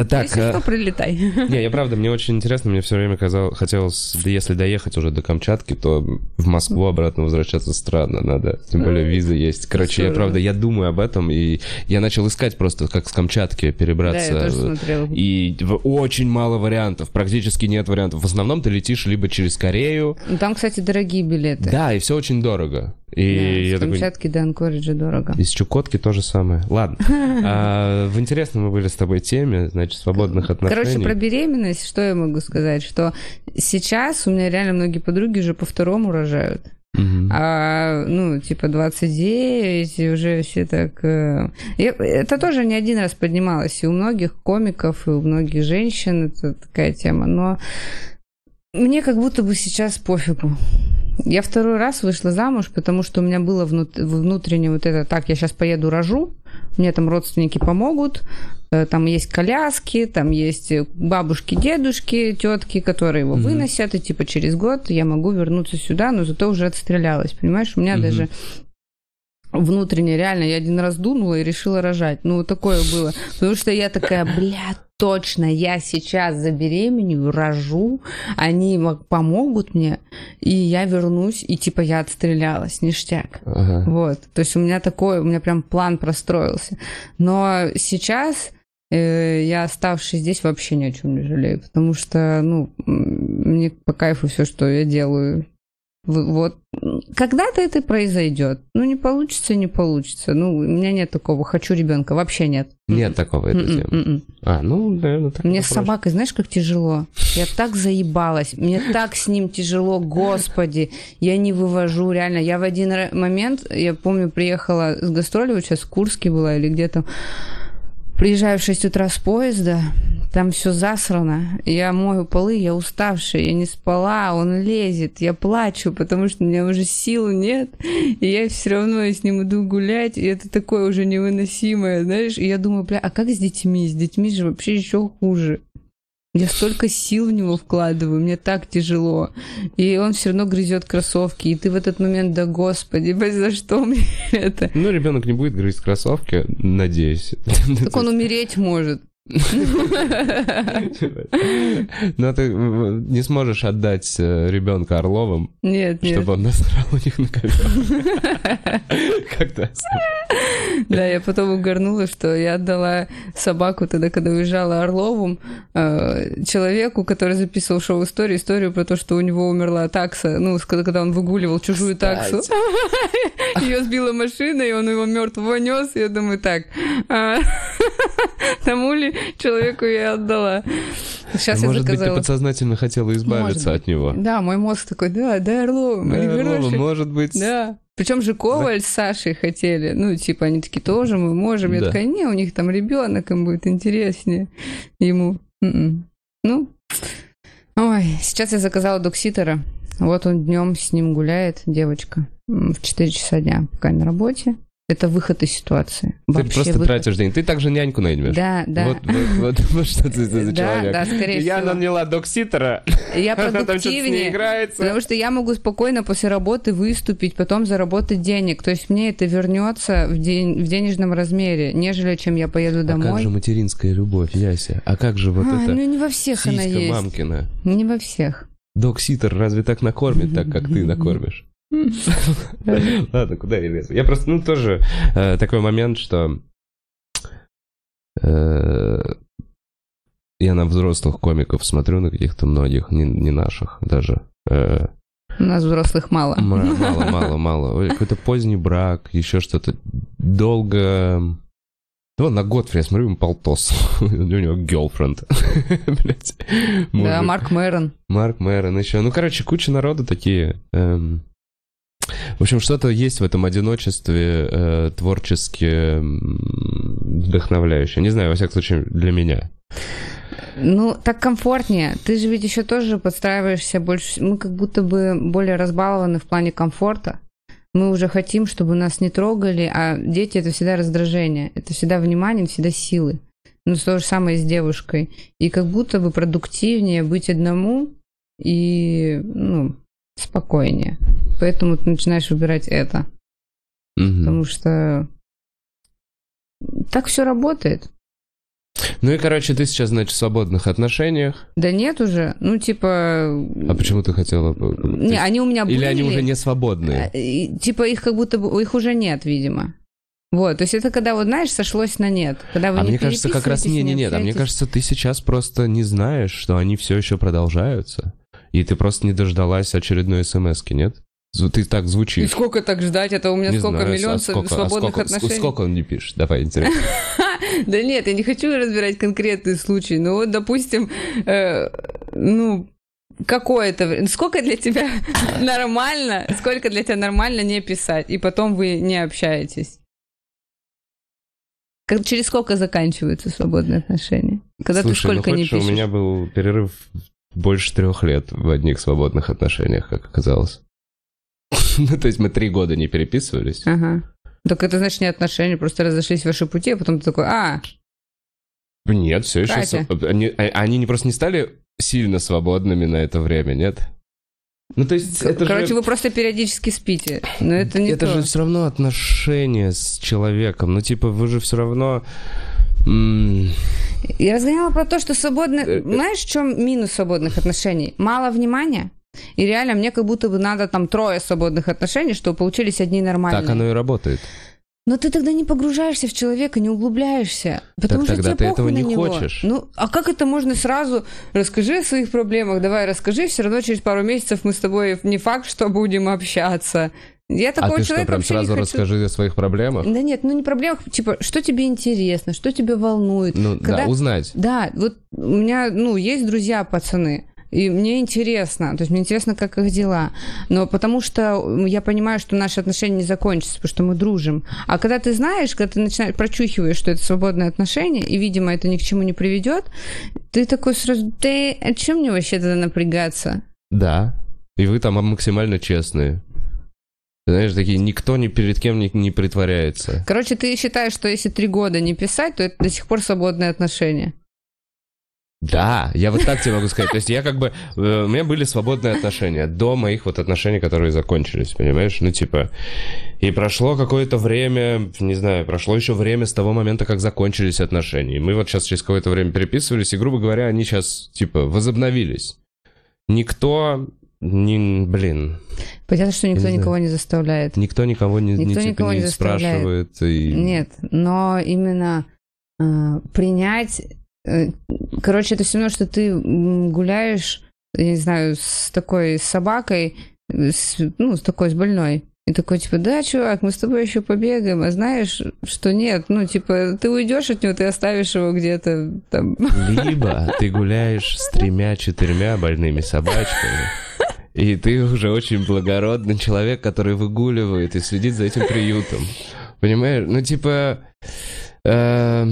Так, Если э, что, прилетай. [LAUGHS] Не, я правда, мне очень интересно, мне все время казалось, хотелось, да если доехать уже до Камчатки, то в Москву обратно возвращаться странно надо, тем более визы есть. Короче, я правда, я думаю об этом, и я начал искать просто, как с Камчатки Да, перебраться. я тоже смотрела. И очень мало вариантов, практически нет вариантов. В основном ты летишь либо через Корею, Ну, Там, кстати, дорогие билеты. да, и все очень дорого. И Да, я с такой, Камчатки до Анкориджа дорого. из Чукотки то же самое. Ладно. [LAUGHS] А, в интересной мы были с тобой теме, значит, свободных отношений. Короче, про беременность, что я могу сказать? Что сейчас у меня реально многие подруги уже по второму рожают. Мгм. А, ну, типа 29, и уже все так... э, и это тоже не один раз поднималось. И у многих комиков, и у многих женщин это такая тема. Но мне как будто бы сейчас пофигу. Я второй раз вышла замуж, потому что у меня было внут- внутреннее вот это, так, я сейчас поеду рожу, мне там родственники помогут, э, там есть коляски, там есть э, бабушки, дедушки, тетки, которые его Мгм. выносят, и типа через год я могу вернуться сюда, но зато уже отстрелялась, понимаешь? У меня Мгм. даже внутренне, реально, я один раз дунула и решила рожать. Ну, вот такое было. Потому что я такая, бля, точно, я сейчас забеременею, рожу, они мо- помогут мне, и я вернусь, и типа я отстрелялась, ништяк. Ага. Вот. То есть у меня такой, у меня прям план простроился. Но сейчас э, я, оставшись здесь, вообще ни о чем не жалею, потому что, ну, мне по кайфу все, что я делаю. Вот. Когда-то это произойдет. Ну, не получится, не получится. Ну, у меня нет такого, хочу ребенка, вообще нет. Нет такого этой темы. А, ну, наверное, так. Мне с собакой, знаешь, как тяжело. Я так заебалась. Мне так с ним тяжело, господи. Я не вывожу, реально. Я в один момент, я помню, приехала с гастроли, вот сейчас в Курске была или где-то. Приезжаю в 6 утра с поезда, там все засрано. Я мою полы, я уставшая, я не спала, он лезет, я плачу, потому что у меня уже сил нет. И я все равно с ним иду гулять, и это такое уже невыносимое, знаешь. И я думаю, бля, а как с детьми? С детьми же вообще еще хуже. Я столько сил в него вкладываю, мне так тяжело. И он все равно грызет кроссовки. И ты в этот момент, да господи, [LAUGHS] за что мне [LAUGHS] это? Ну, ребенок не будет грызть кроссовки, надеюсь. Так он умереть может. Но ты не сможешь отдать э, ребенка Орловым, Нет, нет. чтобы он насрал у них на ковер. Как-то. Да, я потом угорнула, что я отдала собаку тогда, когда уезжала Орловым, э, человеку, который записывал шоу-историю, историю про то, что у него умерла такса, ну, когда он выгуливал чужую таксу. [LAUGHS] Ее сбила машина, и он его мертвого нес. Я думаю, так, а, [LAUGHS] тому ли человеку я отдала. Сейчас я Может быть, ты заказала. подсознательно хотела избавиться Может от него. Да, мой мозг такой, да, да, Орлова. Может быть. Да. Причем же Коваль с Сашей хотели. Ну, типа, они такие, тоже мы можем. Я Да. такая, не, у них там ребенок, им будет интереснее. Ему. М-м. Ну, ой, сейчас я заказала докситера. Вот он днем с ним гуляет, девочка, в 4 часа дня, пока на работе. Это выход из ситуации. Ты Вообще просто выход. тратишь день. Ты также няньку наймешь. Да, да. Вот, вот, вот, [LAUGHS] вот что ты за Да, человек. да, скорее Я всего. наняла докситера, Я [LAUGHS] продуктивнее. играется. Потому что я могу спокойно после работы выступить, потом заработать денег. То есть мне это вернется в, день, в денежном размере, нежели чем я поеду А как домой. же материнская любовь, Яся? А как же вот А, это ну не во всех она есть. мамкина? Не во всех. Докситер разве так накормит, так как ты накормишь? [LAUGHS] Ладно, куда я лезу? Я просто, ну, тоже э, такой момент, что э, я на взрослых комиков смотрю, на каких-то многих, не, не наших даже. э, У нас взрослых мало. [LAUGHS] мало, мало, мало. Ой, Какой-то поздний брак, еще что-то. Долго... Ну, на Готфри, я смотрю, ему полтос. [LAUGHS] У него girlfriend. Да. Марк Мэрон. Марк Мэрон еще. Ну, короче, куча народу такие. эм. В общем, что-то есть в этом одиночестве э, творчески вдохновляющее. Не знаю, во всяком случае, для меня. Ну, так комфортнее. Ты же ведь еще тоже подстраиваешься больше. Мы как будто бы более разбалованы в плане комфорта. Мы уже хотим, чтобы нас не трогали, а дети это всегда раздражение, это всегда внимание, это всегда силы. Ну, то же самое с девушкой. И как будто бы продуктивнее быть одному и, ну, спокойнее. Поэтому ты начинаешь выбирать это. Мгм. Потому что так все работает. Ну и, короче, ты сейчас, значит, в свободных отношениях. Да нет уже. Ну, типа... А почему ты хотела... Не, они у меня были. Или они уже не свободные? А, и, Типа их как будто бы... Их уже нет, видимо. Вот, то есть это когда, вот знаешь, сошлось на нет. Когда вы А не мне кажется, как раз не, не, нет. А мне кажется, ты сейчас просто не знаешь, что они все еще продолжаются. И ты просто не дождалась очередной смс нет? Ты так И звучишь. сколько так ждать? Это у меня Не сколько знаю, миллион а сколько- а свободных сколько- отношений. Сколько он не пишет? Давай, интересно. [LAUGHS] Да нет, я не хочу разбирать конкретный случай. Но вот, допустим, э, ну, какое-то... Сколько для тебя [LAUGHS] нормально, сколько для тебя нормально не писать, и потом вы не общаетесь? Как- через сколько заканчиваются свободные отношения? Когда Слушай, ты сколько ну, не хочешь, у пишешь? меня был перерыв больше трех лет в одних свободных отношениях, как оказалось. [LAUGHS] Ну, то есть мы три года не переписывались. Ага. Так это значит не отношения, просто разошлись ваши пути, а потом ты такой, а, Нет, все еще... Со- Они, а- они не просто не стали сильно свободными на это время, нет? Ну, то есть это короче, же... вы просто периодически спите. Но это не это то. же все равно отношения с человеком. Ну, типа, вы же все равно... Я разгоняла про то, что свободные... Э, э. Знаешь, в чем минус свободных отношений? Мало внимания. И реально мне как будто бы надо там трое свободных отношений, чтобы получились одни нормальные. Так оно и работает. Но ты тогда не погружаешься в человека, не углубляешься. Потому Так что тогда тебе ты этого не него. хочешь. Ну, а как это можно сразу? Расскажи о своих проблемах, давай расскажи, все равно через пару месяцев мы с тобой не факт, что будем общаться. Я А такого ты что, человека прям вообще не сразу хочу. расскажи о своих проблемах? Да нет, ну не проблемах, типа, что тебе интересно, что тебя волнует. Ну, Когда- да, узнать. Да, вот у меня, ну, есть друзья пацаны, и мне интересно, то есть мне интересно, как их дела. Но потому что я понимаю, что наши отношения не закончатся, потому что мы дружим. А когда ты знаешь, когда ты начинаешь прочухиваешь, что это свободное отношение, и, видимо, это ни к чему не приведет, ты такой сразу, да, а чем мне вообще тогда напрягаться? Да. И вы там максимально честные. Знаешь, такие, никто ни перед кем не, не притворяется. Короче, ты считаешь, что если три года не писать, то это до сих пор свободное отношение. Да, я вот так тебе могу сказать. То есть я как бы... э, У меня были свободные отношения до моих вот отношений, которые закончились, понимаешь? Ну, типа... И прошло какое-то время, не знаю, прошло еще время с того момента, как закончились отношения. И мы вот сейчас через какое-то время переписывались, и, грубо говоря, они сейчас, типа, возобновились. Никто... Не, блин, Понятно, что никто Не никого не заставляет. никто никого не, не, Никто типа, никого не не спрашивает. И... Нет, но именно э, принять... э, короче, это все равно, что ты гуляешь, я не знаю, с такой собакой, с- ну, с такой, с больной. И такой, типа, да, чувак, мы с тобой еще побегаем, а знаешь, что нет, ну, типа, ты уйдешь от него, ты оставишь его где-то там. Либо ты гуляешь с тремя-четырьмя больными собачками, и ты уже очень благородный человек, который выгуливает и следит за этим приютом. Понимаешь? Ну, типа... э,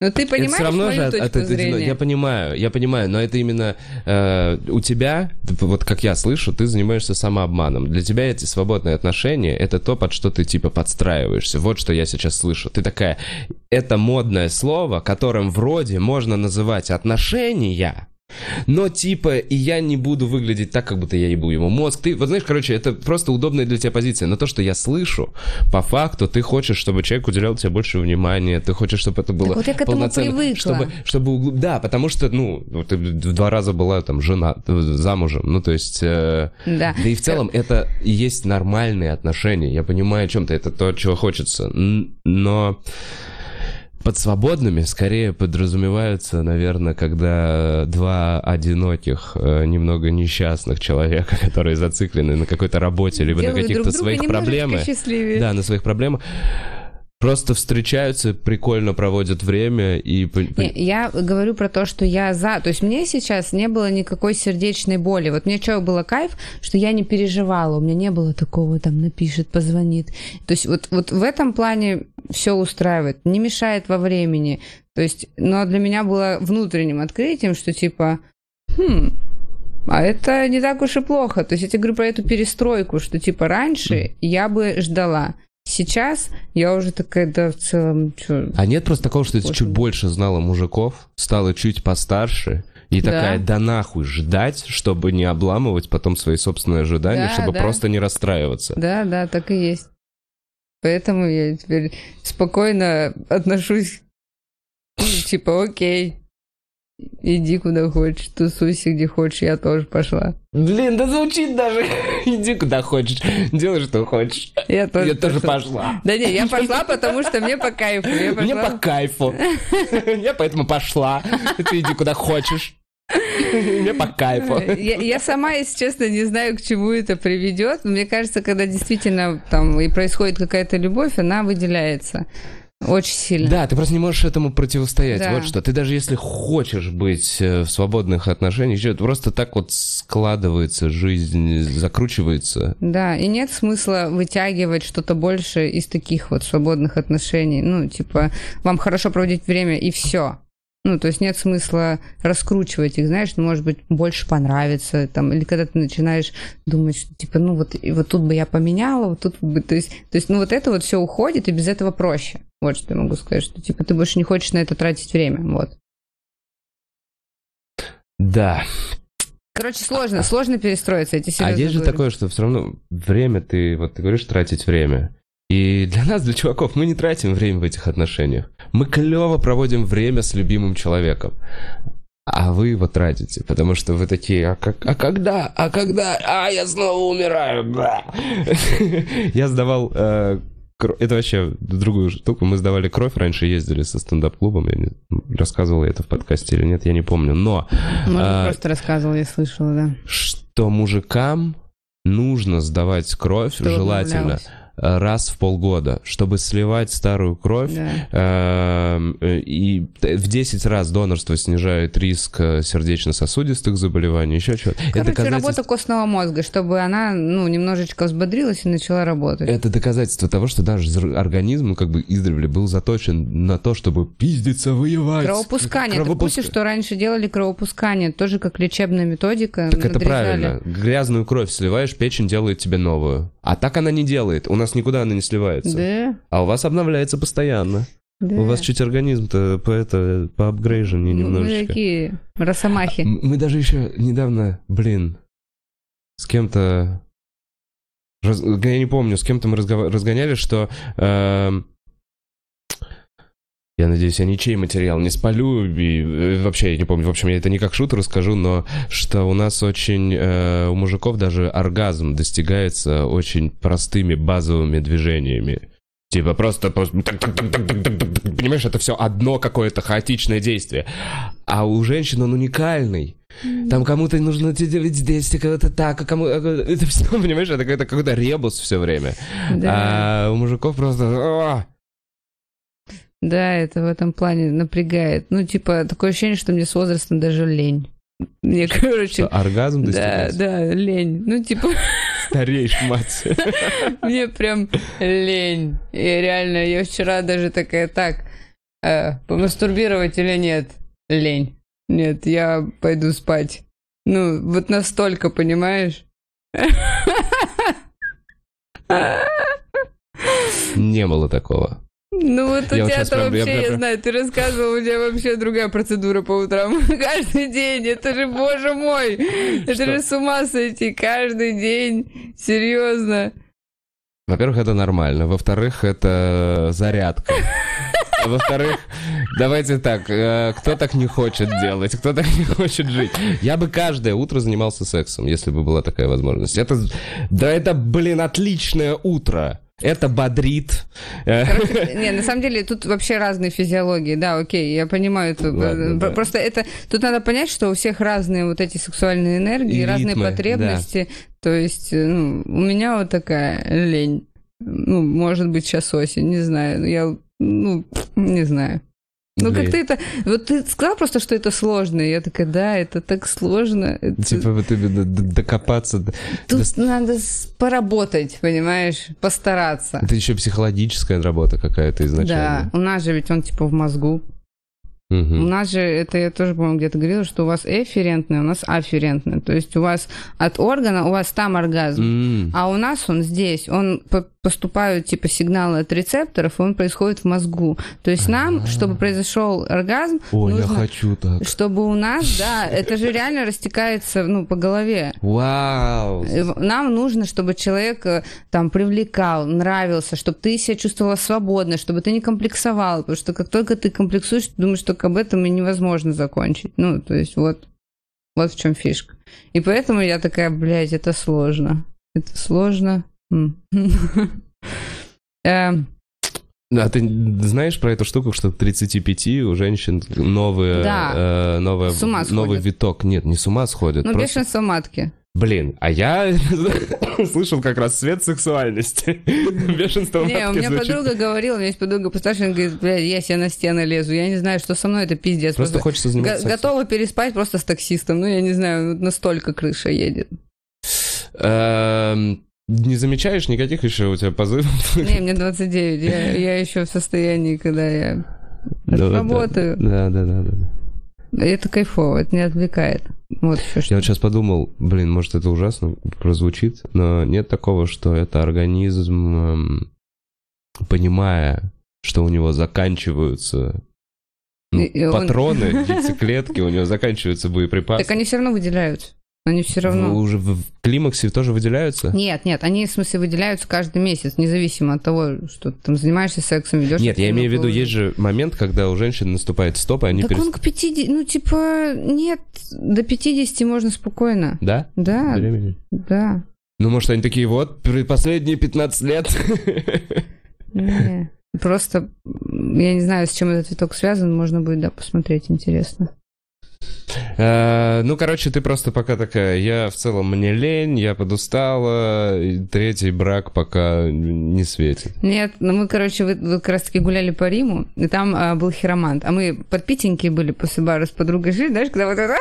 Но ты это понимаешь все равно же от- точку от этой- зрения? Я понимаю, я понимаю, но это именно э, у тебя, вот как я слышу, ты занимаешься самообманом. Для тебя эти свободные отношения это то, под что ты типа подстраиваешься. Вот что я сейчас слышу. Ты такая, это модное слово, которым вроде можно называть отношения. Но типа, и я не буду выглядеть так, как будто я ебу ему мозг. Ты, вот знаешь, короче, это просто удобная для тебя позиция. Но то, что я слышу, по факту, ты хочешь, чтобы человек уделял тебе больше внимания, ты хочешь, чтобы это было вот я к этому полноценно. привыкла. Чтобы, чтобы углуб- Да, потому что, ну, ты в два раза была там жена, замужем. Ну, то есть... э, Да. да и в целом это и есть нормальные отношения. Я понимаю о чем-то, это то, чего хочется. Но под свободными скорее подразумеваются, наверное, когда два одиноких, э, немного несчастных человека, [LAUGHS] которые зациклены на какой-то работе, либо на Делают каких-то друг друга своих проблемах. Да, на своих проблемах. Просто встречаются, прикольно проводят время и... Я говорю про то, что я за. То есть мне сейчас не было никакой сердечной боли. Вот мне что было кайф, что я не переживала. У меня не было такого, там, напишет, позвонит. То есть вот, вот в этом плане все устраивает. Не мешает во времени. То есть, но для меня было внутренним открытием, что типа, хм, а это не так уж и плохо. То есть я тебе говорю про эту перестройку, что типа раньше я бы ждала. Сейчас я уже такая, да, в целом. А нет просто такого, что ты чуть больше знала мужиков, стала чуть постарше, и Да. такая, да нахуй ждать, чтобы не обламывать потом свои собственные ожидания, Да, чтобы да. просто не расстраиваться. Да, да, так и есть. Поэтому я теперь спокойно отношусь, [LAUGHS] типа, окей, иди куда хочешь, тусуйся где хочешь, я тоже пошла. Блин, да звучит даже. [LAUGHS] Иди куда хочешь, делай что хочешь. Я тоже, Я тоже пошла. Да не, я пошла, потому что мне по кайфу. Я Мне пошла. по кайфу. [LAUGHS] Я поэтому пошла. Ты иди куда хочешь. Мне по кайфу. Я, я сама, если честно, не знаю, к чему это приведет. Мне кажется, когда действительно там и происходит какая-то любовь, она выделяется очень сильно. Да, ты просто не можешь этому противостоять. Да. Вот что. Ты даже если хочешь быть э, в свободных отношениях, просто так вот складывается жизнь, закручивается. Да, и нет смысла вытягивать что-то больше из таких вот свободных отношений. Ну, типа, вам хорошо проводить время и все. Ну, то есть нет смысла раскручивать их, знаешь, ну, может быть, больше понравится, там, или когда ты начинаешь думать, что, типа, ну, вот, и вот тут бы я поменяла, вот тут бы, то есть, то есть, ну, вот это вот все уходит, и без этого проще. Вот что я могу сказать, что, типа, ты больше не хочешь на это тратить время, вот. Да. Короче, сложно, сложно перестроиться, эти А есть же говорю. такое, что все равно время ты, вот ты говоришь, тратить время. И для нас, для чуваков, мы не тратим время в этих отношениях. Мы клево проводим время с любимым человеком. А вы его тратите, потому что вы такие, а, как, а когда, а когда, а я снова умираю. бля». Я сдавал, э, это вообще другую штуку, мы сдавали кровь, раньше ездили со стендап-клубом, я не рассказывал я это в подкасте или нет, я не помню, но Может, а, просто рассказывал, я слышала, да. что мужикам нужно сдавать кровь, желательно, раз в полгода, чтобы сливать старую кровь. Да. Э, И в 10 раз донорство снижает риск э, сердечно-сосудистых заболеваний, еще чего-то. Это Короче, доказательство, работа костного мозга, чтобы она, ну, немножечко взбодрилась и начала работать. это доказательство того, что зр- организм, как бы издревле, был заточен на то, чтобы пиздиться, воевать. Кровопускание. Ты Кровопуск- курсе, что раньше делали кровопускание? Тоже как лечебная методика. Так это надрезали. правильно. Грязную кровь сливаешь, печень делает тебе новую. А так она не делает. У нас никуда она не сливается. Да. А у вас обновляется постоянно. Да. У вас чуть организм-то по это по апгрейжению Ну, Мы немножечко. такие росомахи. М- Мы даже еще недавно, блин, с кем-то... раз- Я не помню, с кем-то мы разгоняли, что... эм, Я надеюсь, я ничей материал не спалю, и э, вообще я не помню, в общем, я это не как шутер расскажу, но что у нас очень, э, у мужиков даже оргазм достигается очень простыми базовыми движениями. Типа просто, просто понимаешь, это все одно какое-то хаотичное действие. А у женщин он уникальный. Там кому-то нужно делать здесь, а кого-то так, а кому... а кому- [LAUGHS] Это все, понимаешь, это какой-то, какой-то ребус все время. Да. А у мужиков просто... Да, это в этом плане напрягает. Ну, типа, такое ощущение, что мне с возрастом даже лень. Мне, короче, Что, оргазм да, достигается? да, лень. Ну, типа, Стареешь, мать. [LAUGHS] мне прям лень. И реально, я вчера даже такая, так, э, помастурбировать или нет? Лень. Нет, я пойду спать. Ну, вот настолько, понимаешь? Не было такого. Ну вот у Я вот тебя-то щас прям- я вообще, я, прям- знаю, ты рассказывал, у тебя вообще другая процедура по утрам. [LAUGHS] Каждый день, это же, боже мой, это Что? же с ума сойти, каждый день, серьезно. Во-первых, это нормально. Во-вторых, это зарядка. [LAUGHS] Во-вторых, давайте так, э, кто так не хочет делать, кто так не хочет жить. Я бы каждое утро занимался сексом, если бы была такая возможность. Это, да это, блин, отличное утро. Это бодрит. Э, Не, на самом деле тут вообще разные физиологии, да, окей, я понимаю. это, Ладно, э, да. Просто это, тут надо понять, что у всех разные вот эти сексуальные энергии, И разные ритмы, потребности. То есть, э, ну, у меня вот такая лень. Ну, может быть, сейчас осень, не знаю. Я, ну, не знаю. Ну, как ты это... Вот ты сказал просто, что это сложно. Я такая, да, это так сложно. Типа вот именно докопаться. до- Тут до- надо поработать, понимаешь, постараться. Это еще психологическая работа какая-то Да, изначально. у нас же ведь он типа в мозгу. У Мгм. нас же, это я тоже, по-моему, где-то говорила, что у вас эферентное, у нас аферентное. То есть у вас от органа, у вас там оргазм. М. А у нас он здесь, он по- поступают типа сигналы от рецепторов, и он происходит в мозгу. То есть нам, чтобы произошел оргазм, О, я нужно, хочу так. чтобы у нас, [LAUGHS] да, это же реально растекается, ну, по голове. Вау. Нам нужно, чтобы человек э, там привлекал, нравился, чтобы ты себя чувствовала свободно, чтобы ты не комплексовал, потому что как только ты комплексуешь, ты думаешь, только об этом и невозможно закончить. Ну, то есть вот, вот в чем фишка. И поэтому я такая, блядь, это сложно. Это сложно. [LAUGHS] Эм, А ты знаешь про эту штуку, что к 35 у женщин новые, Да. э, ума новый сходят. виток? Нет, не с ума сходят. Ну, просто- бешенство матки. Блин, а я [LAUGHS] слышал как раз свет сексуальности. [LAUGHS] Бешенство Не, у меня звучит. подруга говорила, у меня есть подруга постарше, она говорит, блядь, я себе на стены лезу, я не знаю, что со мной, это пиздец. Просто хочется заниматься готова переспать просто с таксистом. Ну, я не знаю, настолько крыша едет. Эм, Не замечаешь никаких еще у тебя позывов? [LAUGHS] Не, мне 29. Я, я еще в состоянии, когда я Да, работаю. Да, да, да, да. Это кайфово, это не отвлекает. Вот еще Я что. вот сейчас подумал, блин, может это ужасно прозвучит, но нет такого, что это организм, эм, понимая, что у него заканчиваются ну, И- и он- патроны, [LAUGHS] яйцеклетки, у него заканчиваются боеприпасы. Так они все равно выделяются. Они все равно... Вы уже в климаксе тоже выделяются? Нет, нет, они, в смысле, выделяются каждый месяц, независимо от того, что ты там занимаешься сексом, ведешь. Нет, я имею в виду, есть же момент, когда у женщин наступает стоп, и они Так перест- он к 50, ну, типа, нет, до 50 можно спокойно. Да? Да, Времени? да. Ну, может, они такие, вот, последние 15 лет. Просто, я не знаю, с чем этот виток связан, можно будет, да, посмотреть, интересно. Э, Ну, короче, ты просто пока такая, я в целом мне лень, я подустала, третий брак пока не светит. Нет, ну мы, короче, вы, вы как раз-таки гуляли по Риму, и там а, был хиромант, а мы подпитенькие были после бара с подругой жили, знаешь, когда вот это...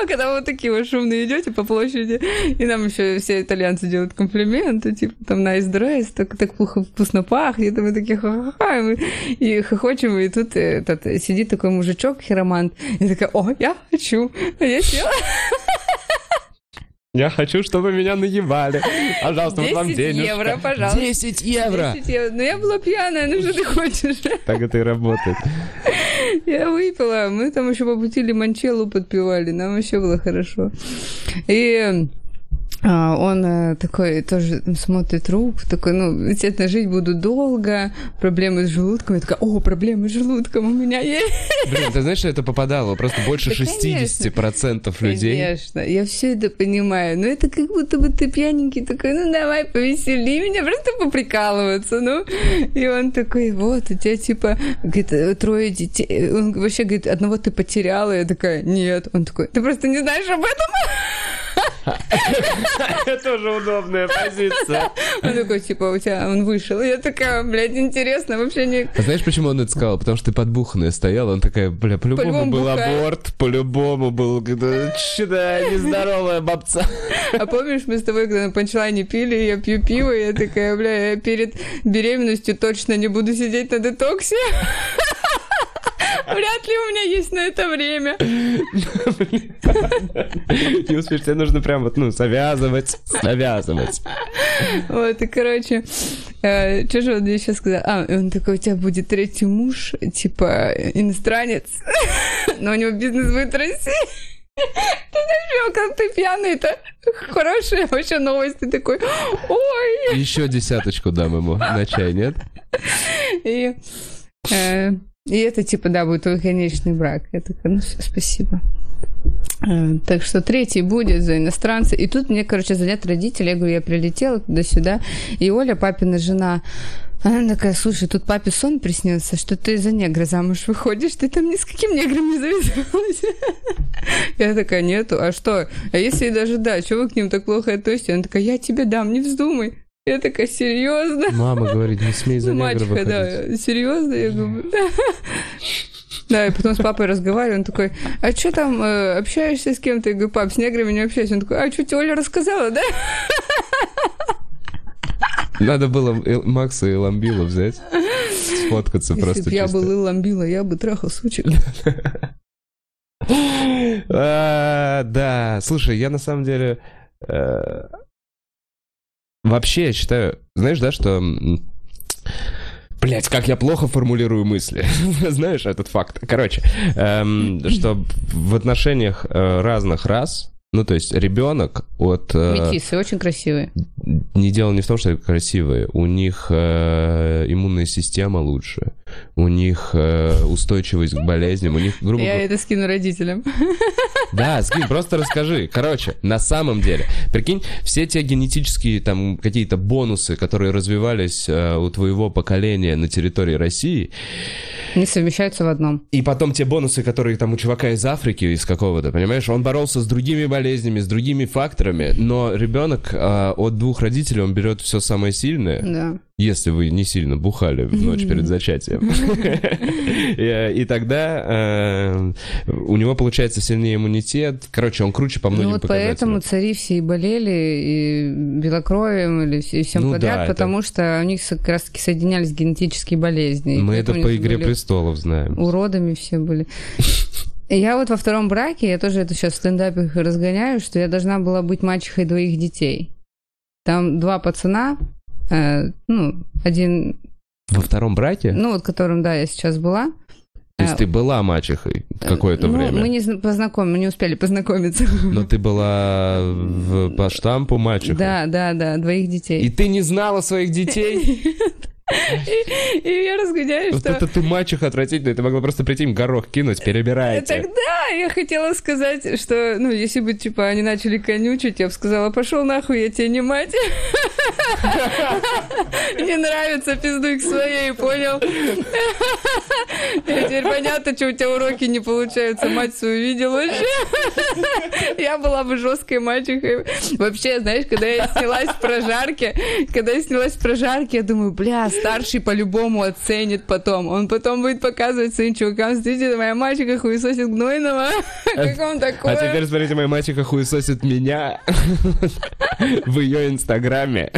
[LAUGHS] Когда вы такие вот шумные идете по площади, и нам еще все итальянцы делают комплименты, типа там nice dress, так, так плохо вкусно пахнет, и мы такие ха-ха-ха, и, мы, и хохочем, и тут этот, сидит такой мужичок, хиромант, и такая, о, я хочу, а я села. [LAUGHS] Я хочу, чтобы меня наевали. Пожалуйста, вот вам 10 денежка. евро, пожалуйста. 10 евро. 10 евро. Ну, я была пьяная, ну что ты хочешь? Так это и работает. Я выпила, мы там еще по пути лимончеллу подпевали, нам еще было хорошо. И он э, такой тоже смотрит руку, такой, ну, естественно, жить буду долго, проблемы с желудком. Я такая, о, проблемы с желудком у меня есть. Блин, ты знаешь, что это попадало? Просто больше Да, конечно. 60% людей. Конечно, я все это понимаю, но это как будто бы ты пьяненький такой, ну давай, повесели меня, просто поприкалываться, ну. И он такой, вот, у тебя типа, говорит, э, трое детей. Он вообще говорит, одного ты потеряла. Я такая, нет. Он такой, ты просто не знаешь об этом? [LAUGHS] [LAUGHS] Тоже удобная позиция. Он такой, типа, у тебя он вышел. Я такая, блядь, интересно, вообще не... А знаешь, почему он это сказал? Потому что ты подбуханная стояла, он такая, бля, по-любому был аборт, по-любому был, что-то нездоровая бабца. А помнишь, мы с тобой, когда на панчлайне пили, я пью пиво, я такая, бля, я перед беременностью точно не буду сидеть на детоксе. Вряд ли у меня есть на это время. Не успеешь, тебе нужно прям вот, ну, завязывать, завязывать. Вот, и, короче, что же он мне сейчас сказал? А, он такой, у тебя будет третий муж, типа, иностранец, но у него бизнес будет в России. Ты знаешь, когда ты пьяный, это хорошая вообще новость. Ты такой, ой. Еще десяточку дам ему на чай, нет? И, э, и это, типа, да, будет твой конечный брак. Я такая, ну все, спасибо. Э, Так что третий будет за иностранца. И тут мне, короче, звонят родители. Я говорю, я прилетела туда-сюда. И Оля, папина жена, она такая, слушай, тут папе сон приснился, что ты за негра замуж выходишь, ты там ни с каким негром не завязалась. [LAUGHS] Я такая, нету, а что? А если даже да, что вы к ним так плохо относитесь? Она такая, я тебе дам, не вздумай. Я такая, серьезно? Мама говорит, не смей за негра Мачеха, да, серьезно? Я говорю, да. Да, и потом с папой разговариваю, он такой, а что там, э, общаешься с кем-то? Я говорю, пап, с неграми не общаюсь. Он такой, а что, тебе Оля рассказала, да? Надо было Макса и Ламбила взять, сфоткаться Если просто бы я был и ламбила, я бы трахал сучек. [LAUGHS] А, Да, слушай, я на самом деле... Вообще, я считаю, знаешь, да, что... Блять, как я плохо формулирую мысли. [LAUGHS] Знаешь этот факт. Короче, эм, что в отношениях э, разных рас, ну, то есть ребенок от... э, Метисы очень красивые. не дело не в том, что они красивые. У них э, иммунная система лучше. У них э, устойчивость к болезням. У них, грубо Я это скину родителям. [LAUGHS] Да, скинь, просто расскажи. Короче, на самом деле, прикинь, все те генетические там какие-то бонусы, которые развивались э, у твоего поколения на территории России, Не совмещаются в одном. и потом те бонусы, которые там у чувака из Африки, из какого-то, понимаешь, он боролся с другими болезнями, с другими факторами, но ребенок э, от двух родителей, он берет все самое сильное, Да. если вы не сильно бухали в ночь перед [LAUGHS] зачатием. И [LAUGHS] и тогда э, у него получается сильнее иммунитет. Короче, он круче по Ну многим вот поэтому цари все и болели, и белокровием, и всем Ну подряд, потому что у них как раз-таки соединялись генетические болезни. Мы это по «Игре престолов» знаем. Уродами все были. [LAUGHS] Я вот во втором браке, я тоже это сейчас в стендапе разгоняю, что я должна была быть мачехой двоих детей. Там два пацана, э, ну, один, Во втором браке? ну, вот которым, да, я сейчас была. То есть э, ты была мачехой какое-то ну, время? Мы не зна- познаком- мы не успели познакомиться. Но ты была в- по штампу мачехой? Да, да, да, двоих детей. И ты не знала своих детей? [LAUGHS] И я разгоняю, что... это ты мачеха отвратительная, ты могла просто прийти им горох кинуть, перебирайте. Тогда я хотела сказать, что, ну, если бы, типа, они начали конючить, я бы сказала, пошел нахуй, я тебе не мать. Не нравится, пиздуй к своей, понял? Теперь понятно, что у тебя уроки не получаются, мать свою видел вообще. Я была бы жесткой мачехой. Вообще, знаешь, когда я снялась в прожарке, когда я снялась в прожарке, я думаю, бля, старший по-любому оценит потом. Он потом будет показывать своим чувакам, смотрите, моя мачеха хуесосит гнойного. [LAUGHS] Как вам А такое? теперь, смотрите, моя мачеха хуесосит меня [LAUGHS] в ее инстаграме.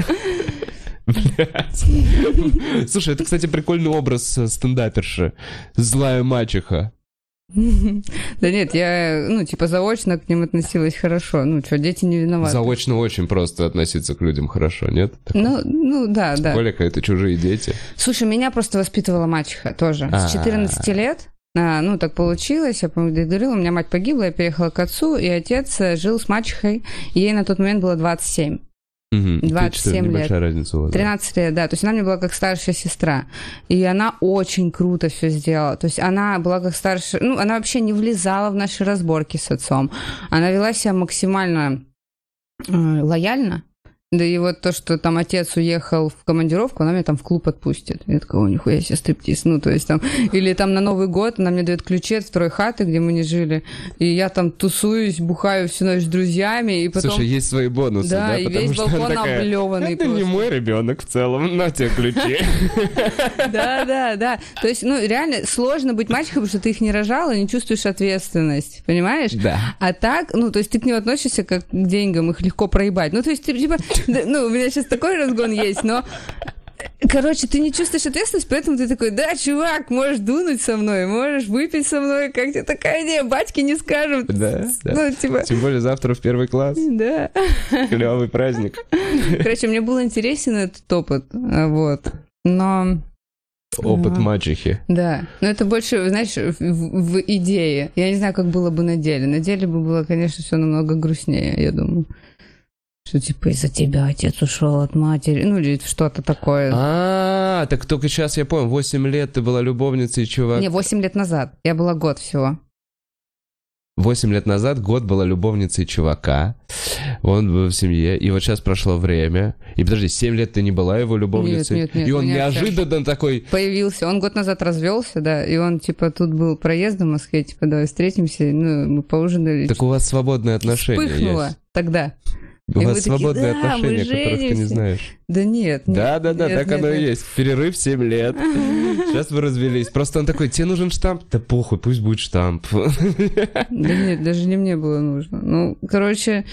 Слушай, это, кстати, прикольный образ э, стендаперши. Злая мачеха. [LAUGHS] Да нет, я, ну, типа, заочно к ним относилась хорошо. Ну, что, дети не виноваты. Заочно очень просто относиться к людям хорошо, нет? Ну, ну да, Тем да. более, когда это чужие дети. Слушай, меня просто воспитывала мачеха тоже. А. С 14 лет. А, ну, так получилось, я, по-моему, говорила, у меня мать погибла, я переехала к отцу, и отец э, жил с мачехой, ей на тот момент было 27. Ты 27 четыре, лет. Небольшая разница у вас. да. 13 лет, да. То есть она мне была как старшая сестра. И она очень круто все сделала. То есть она была как старшая... Ну, она вообще не влезала в наши разборки с отцом. Она вела себя максимально э, лояльно. Да и вот то, что там отец уехал в командировку, она меня там в клуб отпустит. Я такая, о, нихуя себе стриптиз. Ну, то есть там... Или там на Новый год она мне дает ключи от второй хаты, где мы не жили. И я там тусуюсь, бухаю всю ночь с друзьями, и потом... Слушай, есть свои бонусы, да? да, и потому весь что балкон такая, облеванный Это не просто». мой ребенок в целом, на тебе ключи. [LAUGHS] Да, да, да. То есть, ну, реально сложно быть мальчиком, потому что ты их не рожала, не чувствуешь ответственность, понимаешь? Да. А так, ну, то есть ты к ним относишься как к деньгам, их легко проебать. Ну, то есть ты, типа, ну, у меня сейчас такой разгон есть, но Короче, ты не чувствуешь ответственность, поэтому ты такой, да, чувак, можешь дунуть со мной, можешь выпить со мной, как тебе такая идея, батьки не скажут. Да, да. Ну, типа, Тем более завтра в первый класс. да. Клевый праздник. Короче, мне был интересен этот опыт, а, вот. Но Опыт Ага. мачехи. Да, но это больше, знаешь, в- в идее. Я не знаю, как было бы на деле. На деле бы было, конечно, все намного грустнее, я думаю. Что типа из-за тебя отец ушел от матери, ну или что-то такое. А, так только сейчас я понял, 8 лет ты была любовницей чувак. Не, 8 лет назад. Я была год всего. 8 лет назад год была любовницей чувака. Он был в семье, и вот сейчас прошло время. И подожди, 7 лет ты не была его любовницей? Нет, нет, нет, и он меня неожиданно такой... Появился, он год назад развелся, да, и он типа тут был проездом в Москве, типа давай встретимся, ну мы поужинали. Так у вас свободные отношения Вспыхнуло есть. тогда. У И вас мы такие, свободные «Да, отношения, которых ты не женимся». знаешь. Да нет. нет, Да, да, да, нет, так нет, оно и нет. есть. Перерыв 7 лет. [LAUGHS] Сейчас вы развелись. Просто он такой, тебе нужен штамп? Да похуй, пусть будет штамп. Да нет, даже не мне было нужно. Ну, короче,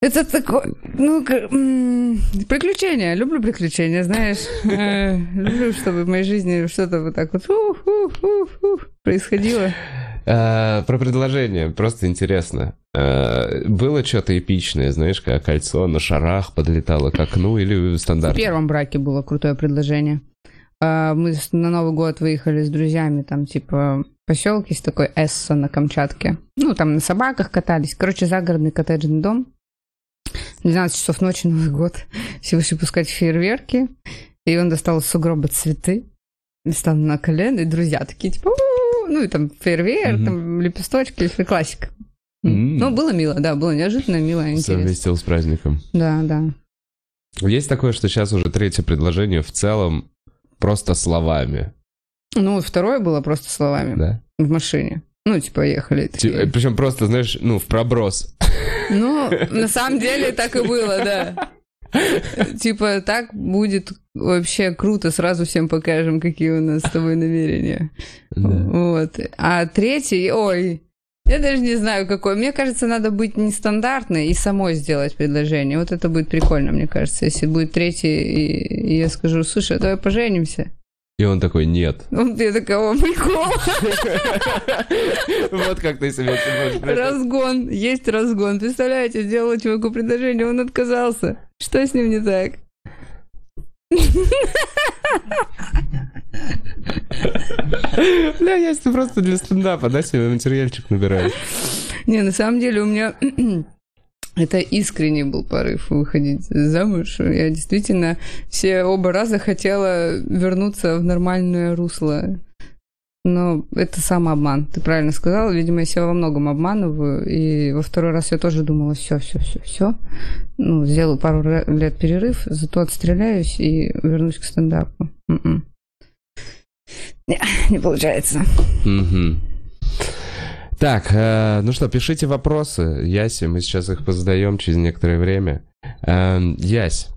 это такое, ну, приключения. Люблю приключения, знаешь. [LAUGHS] Э, Люблю, чтобы в моей жизни что-то вот так вот происходило. А, Про предложение, просто интересно. А, Было что-то эпичное, знаешь, как кольцо на шарах подлетало к окну или В стандарт? первом браке было крутое предложение. А, Мы на Новый год выехали с друзьями, там, типа, поселок есть такой Эссо на Камчатке. Ну, там на собаках катались. Короче, загородный коттеджный дом. 12 часов ночи, [LAUGHS] Новый год. Все вышли пускать фейерверки. И он достал из сугроба цветы. И стал на колено, и друзья такие, типа. Ну, и там фейерверк, Мгм. там лепесточки, все классика. Ну, было мило, да, было неожиданно, мило, интересно. Совместил с праздником. Да, да. Есть такое, что сейчас уже третье предложение в целом просто словами, Ну, второе было просто словами. да? в машине. Ну, типа, ехали. такие. Причем просто, знаешь, ну, в проброс. Ну, на самом [LAUGHS] деле так и было, да. [LAUGHS] Типа, так будет вообще круто, сразу всем покажем, какие у нас с тобой намерения. Вот. А третий, ой, я даже не знаю, какой. Мне кажется, надо быть нестандартной и самой сделать предложение. Вот это будет прикольно, мне кажется, если будет третий, и, и я скажу, слушай, а давай поженимся. И он такой, нет. Ну, я такая, о, прикол. Вот как ты себе. Разгон, есть разгон. Представляете, сделала чуваку предложение, он отказался. Что с ним не так? Бля, ты просто для стендапа, да, себе материальчик набираешь. Не, на самом деле у меня [CLEARS THROAT] это искренний был порыв выходить замуж. Я действительно все оба раза хотела вернуться в нормальное русло. Но это самообман. Ты правильно сказала. Видимо, я себя во многом обманываю. И во второй раз я тоже думала, все, все, все, все. Ну, сделаю пару лет перерыв, зато отстреляюсь и вернусь к стендапу. М-м. Не, не получается. Так, э, ну что, пишите вопросы. Ясе, мы сейчас их позадаем через некоторое время. Эм, Ясь,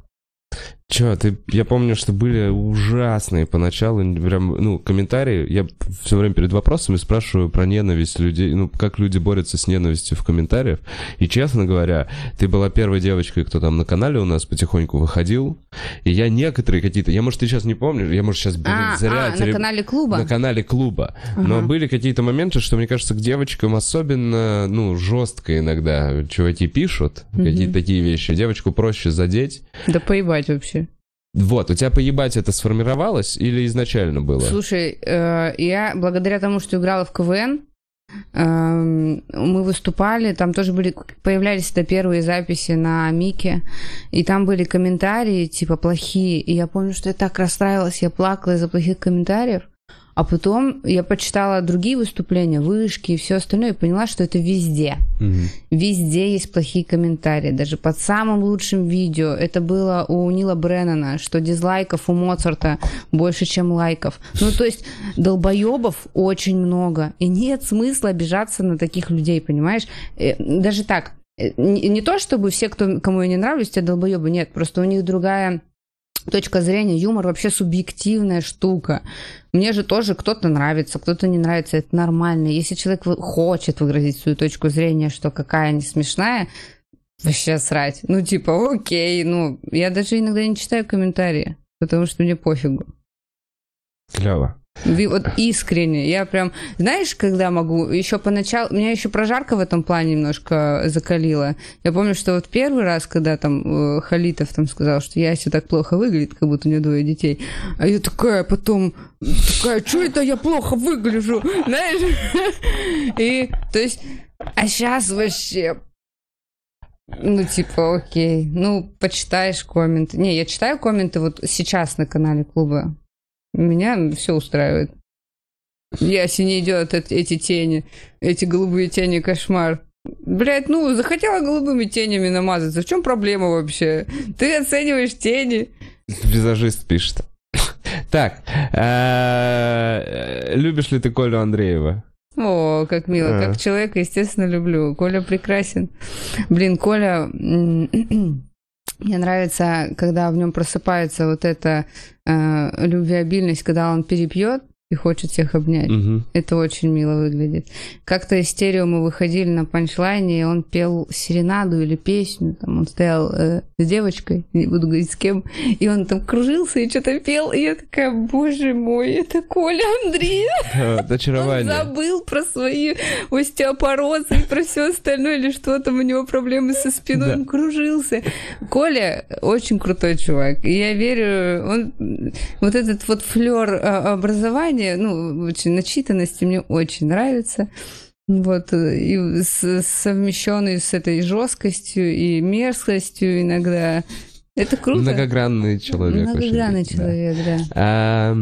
Че, ты, я помню, что были ужасные поначалу, прям, ну, комментарии. Я все время перед вопросами спрашиваю про ненависть людей, ну, как люди борются с ненавистью в комментариях. И, честно говоря, ты была первой девочкой, кто там на канале у нас потихоньку выходил. И я некоторые какие-то, я, может, ты сейчас не помнишь, я, может, сейчас, блин, А, зря... а, теле- на канале клуба? На канале клуба. Но Ага. были какие-то моменты, что, мне кажется, к девочкам особенно, ну, жестко иногда чуваки пишут какие-то такие вещи. Девочку проще задеть. Да поебать вообще. Вот, у тебя поебать это сформировалось или изначально было? Слушай, э, я благодаря тому, что играла в КВН, эм, мы выступали, там тоже были, появлялись это первые записи на Мике, и там были комментарии, типа, плохие, и я помню, что я так расстраивалась, я плакала из-за плохих комментариев, а потом я почитала другие выступления, вышки и все остальное, и поняла, что это везде. Мгм. Везде есть плохие комментарии, даже под самым лучшим видео. Это было у Нила Бреннана, что дизлайков у Моцарта больше, чем лайков. Ну, то есть долбоебов очень много, и нет смысла обижаться на таких людей, понимаешь? Э, Даже так, э, не не то, чтобы все, кто, кому я не нравлюсь, те долбоебы, нет, просто у них другая точка зрения, юмор вообще субъективная штука. Мне же тоже кто-то нравится, кто-то не нравится, это нормально. Если человек хочет выразить свою точку зрения, что какая не смешная, вообще срать. Ну, типа, окей, ну, я даже иногда не читаю комментарии, потому что мне пофигу. Клево. Вот искренне. Я прям, знаешь, когда могу, еще поначалу, меня еще прожарка в этом плане немножко закалила. Я помню, что вот первый раз, когда там э, Халитов там сказал, что Яся так плохо выглядит, как будто у нее двое детей, а я такая потом, такая, что это я плохо выгляжу, [LAUGHS] знаешь? И, то есть, а сейчас вообще ну, типа, окей. Ну, почитаешь комменты. Не, я читаю комменты вот сейчас на канале клуба. Меня все устраивает. Яси не идет эти тени, эти голубые тени, кошмар. Блять, ну, захотела голубыми тенями намазаться. В чем проблема вообще? Ты оцениваешь тени. Визажист пишет. Так, э, любишь ли ты Колю Андреева? О, как мило. Как человека, естественно, люблю. Коля прекрасен. Блин, Коля... Мне нравится, когда в нем просыпается вот эта э, любвеобильность, когда он перепьет и хочет всех обнять. Мгм. Это очень мило выглядит. Как-то из стерео мы выходили на панчлайне, и он пел серенаду или песню. Там он стоял э, с девочкой, не буду говорить с кем, и он там кружился и что-то пел. И я такая, боже мой, это Коля Андреев. Э, Он Очарование. забыл про свои остеопорозы и про все остальное, или что там у него проблемы со спиной, Да. он кружился. Коля очень крутой чувак. И я верю, он вот этот вот флер образования, ну, очень начитанности мне очень нравится. Вот, э, и совмещенный с этой жесткостью и мерзкостью иногда. Это круто. Многогранный человек. Многогранный очень, да. человек, да. А,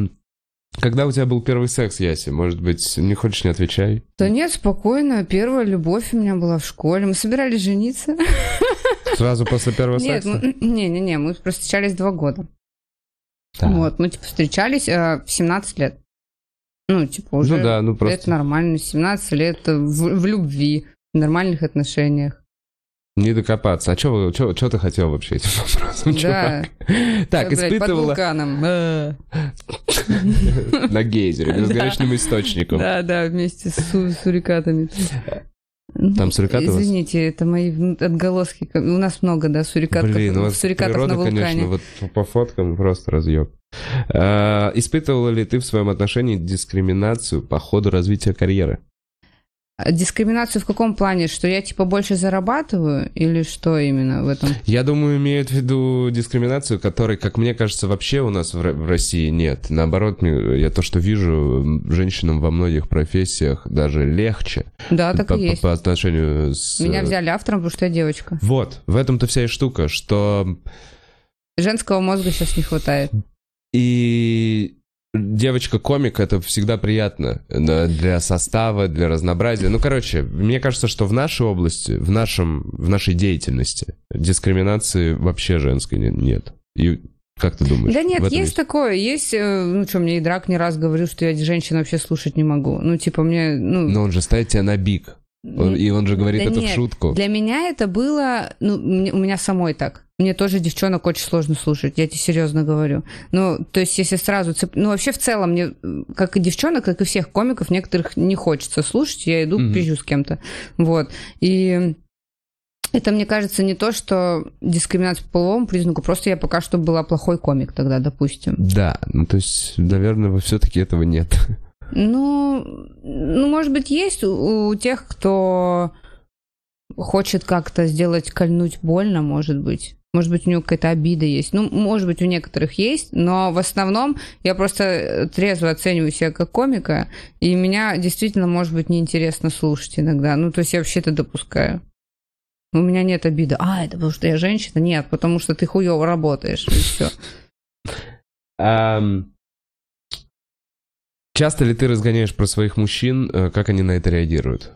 Когда у тебя был первый секс, Яси? Может быть, не хочешь, не отвечай? Да нет, спокойно. Первая любовь у меня была в школе. Мы собирались жениться. Сразу после первого Нет, секса? не-не-не, мы встречались два года. Так. Вот, мы типа встречались э, в 17 лет. Ну, типа уже Ну да, ну это просто нормально. 17 лет в, в любви, в нормальных отношениях. не докопаться. А что ты хотел вообще этим [LAUGHS] вопросом, Да. чувак? Так, Под испытывала вулканом. Э. [LAUGHS] на гейзере, безграничным [LAUGHS] источником. Да, да, вместе с су- сурикатами. Там сурикаты у вас? Извините, это мои отголоски. У нас много, да, сурикатов, Блин, у вас сурикатов природа, на вулкане. конечно, вот по- по фоткам просто разъеб. А, Испытывала ли ты в своем отношении дискриминацию по ходу развития карьеры? Дискриминацию в каком плане? Что я типа больше зарабатываю? Или что именно в этом? Я думаю, имеют в виду дискриминацию, которой, как мне кажется, вообще у нас в России нет. Наоборот, я то, что вижу, женщинам во многих профессиях даже легче Да, так по, и есть. по отношению с... Меня взяли автором, потому что я девочка. Вот, в этом-то вся и штука, что Женского мозга сейчас не хватает. и девочка-комик это всегда приятно для состава, для разнообразия. Ну, короче, мне кажется, что в нашей области, в, нашем, в нашей деятельности дискриминации вообще женской не- нет. И как ты думаешь? Да нет, этом есть такое. Есть, э, ну что, мне и Драк не раз говорил, что я женщин вообще слушать не могу. Ну, типа, мне, ну... Но он же ставит тебя на бик. Он- и он же говорит Да это нет, в шутку. Для меня это было, ну, у меня самой так. Мне тоже девчонок очень сложно слушать, я тебе серьезно говорю. Ну, то есть, если сразу... Цеп... Ну, вообще, в целом, мне, как и девчонок, как и всех комиков, некоторых не хочется слушать, я иду, mm-hmm. пизжу с кем-то. Вот. И это, мне кажется, не то, что дискриминация по половому признаку, просто я пока что была плохой комик тогда, допустим. Да, ну то есть, наверное, все-таки этого нет. Ну, ну, может быть, есть у, у тех, кто хочет как-то сделать, кольнуть больно, может быть. Может быть, у него какая-то обида есть. Ну, может быть, у некоторых есть, но в основном я просто трезво оцениваю себя как комика, и меня действительно, может быть, неинтересно слушать иногда. Ну, то есть я вообще это допускаю. У меня нет обиды. А, это потому что я женщина? Нет, потому что ты хуево работаешь, и все. Часто ли ты разгоняешь про своих мужчин? Э, как они на это реагируют?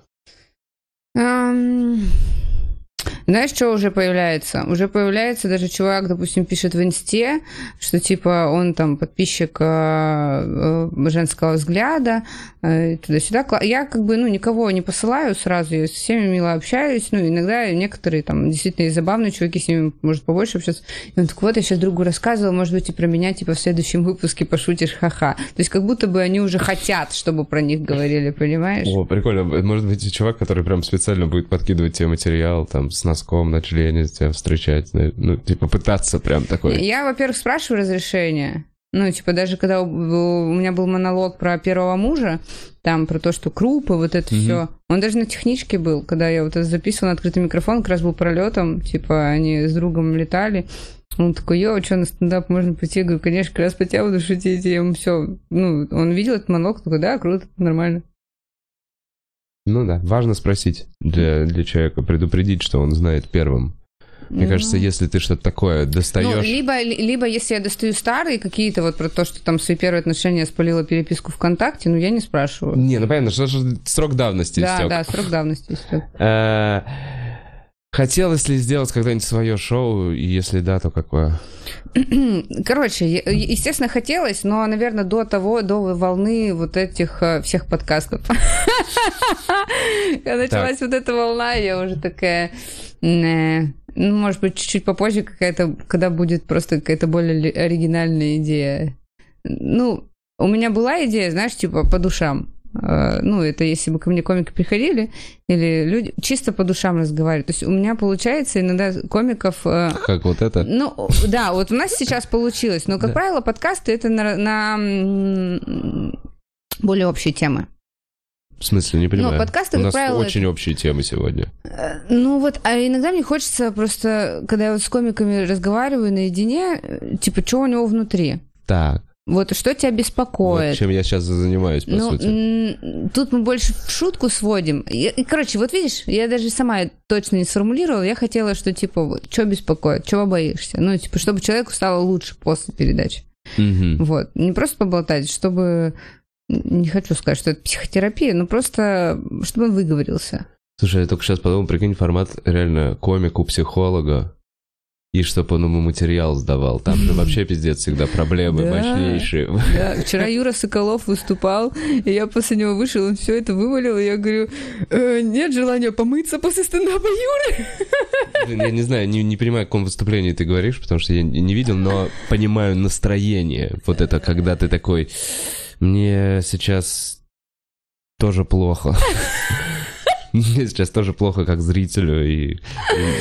Знаешь, что уже появляется? Уже появляется даже чувак, допустим, пишет в инсте, что типа он там подписчик э, э, женского взгляда, э, туда-сюда. Я как бы, ну, никого не посылаю сразу, я со всеми мило общаюсь, ну, иногда некоторые там действительно забавные чуваки, с ними может побольше общаться. И он такой, вот, я сейчас другу рассказывал, может быть, и про меня, типа, в следующем выпуске пошутишь, ха-ха. То есть как будто бы они уже хотят, чтобы про них говорили, понимаешь? О, прикольно. Может быть, чувак, который прям специально будет подкидывать тебе материал, там, с носком на члене тебя встречать, ну, типа пытаться прям такой. Я, во-первых, спрашиваю разрешение. Ну, типа, даже когда у, меня был монолог про первого мужа, там, про то, что крупы, вот это mm-hmm. все. Он даже на техничке был, когда я вот это записывала на открытый микрофон, как раз был пролетом, типа, они с другом летали. Он такой, йо, что, на стендап можно пойти? Я говорю, конечно, как раз по тебя буду шутить. И ему все, ну, он видел этот монолог, такой, да, круто, нормально. Ну да, важно спросить для, для человека, предупредить, что он знает первым. Мне mm кажется, если ты что-то такое достаешь... Ну, либо, либо если я достаю старые какие-то, вот про то, что там свои первые отношения спалила переписку ВКонтакте, ну, я не спрашиваю. Не, ну понятно, что же срок давности Да, истек. да, срок давности истек. Э, хотелось ли сделать когда-нибудь свое шоу, и если да, то какое? [CLEARS THROAT] Короче, естественно, хотелось, но, наверное, до того, до волны вот этих э, всех подкастов. Когда [LAUGHS] началась вот эта волна, я уже такая... Ну, может быть, чуть-чуть попозже какая-то, когда будет просто какая-то более оригинальная идея. Ну, у меня была идея, знаешь, типа по душам. Э, ну, это если бы ко мне комики приходили, или люди чисто по душам разговаривают. То есть у меня получается иногда комиков... Э, как вот это? Ну, да, вот у нас сейчас получилось. Но, как да. правило, подкасты это на, на более общие темы. В смысле, не понимаю. Ну, подкасты, У нас правило, очень это... общие темы сегодня. Э, ну вот, а иногда мне хочется просто, когда я вот с комиками разговариваю наедине, типа, что у него внутри. Так. Вот что тебя беспокоит? Вот чем я сейчас занимаюсь, по ну, сути. Тут мы больше в шутку сводим. И, короче, вот видишь, я даже сама точно не сформулировала. Я хотела, что типа, вот, что беспокоит, чего боишься? Ну, типа, чтобы человеку стало лучше после передачи. Угу. Вот. Не просто поболтать, чтобы... Не хочу сказать, что это психотерапия, но просто, чтобы он выговорился. Слушай, я только сейчас подумал, прикинь, формат реально комик у психолога и чтобы он ему материал сдавал. Там же [LAUGHS] вообще пиздец всегда проблемы да, мощнейшие. Да. Вчера Юра Соколов выступал, и я после него вышел, он все это вывалил, и я говорю, э, нет желания помыться после стендапа Юры. Я не знаю, не, не понимаю, о каком выступлении ты говоришь, потому что я не видел, но понимаю настроение. Вот это, когда ты такой, мне сейчас тоже плохо. Мне [LAUGHS] сейчас тоже плохо как зрителю. И,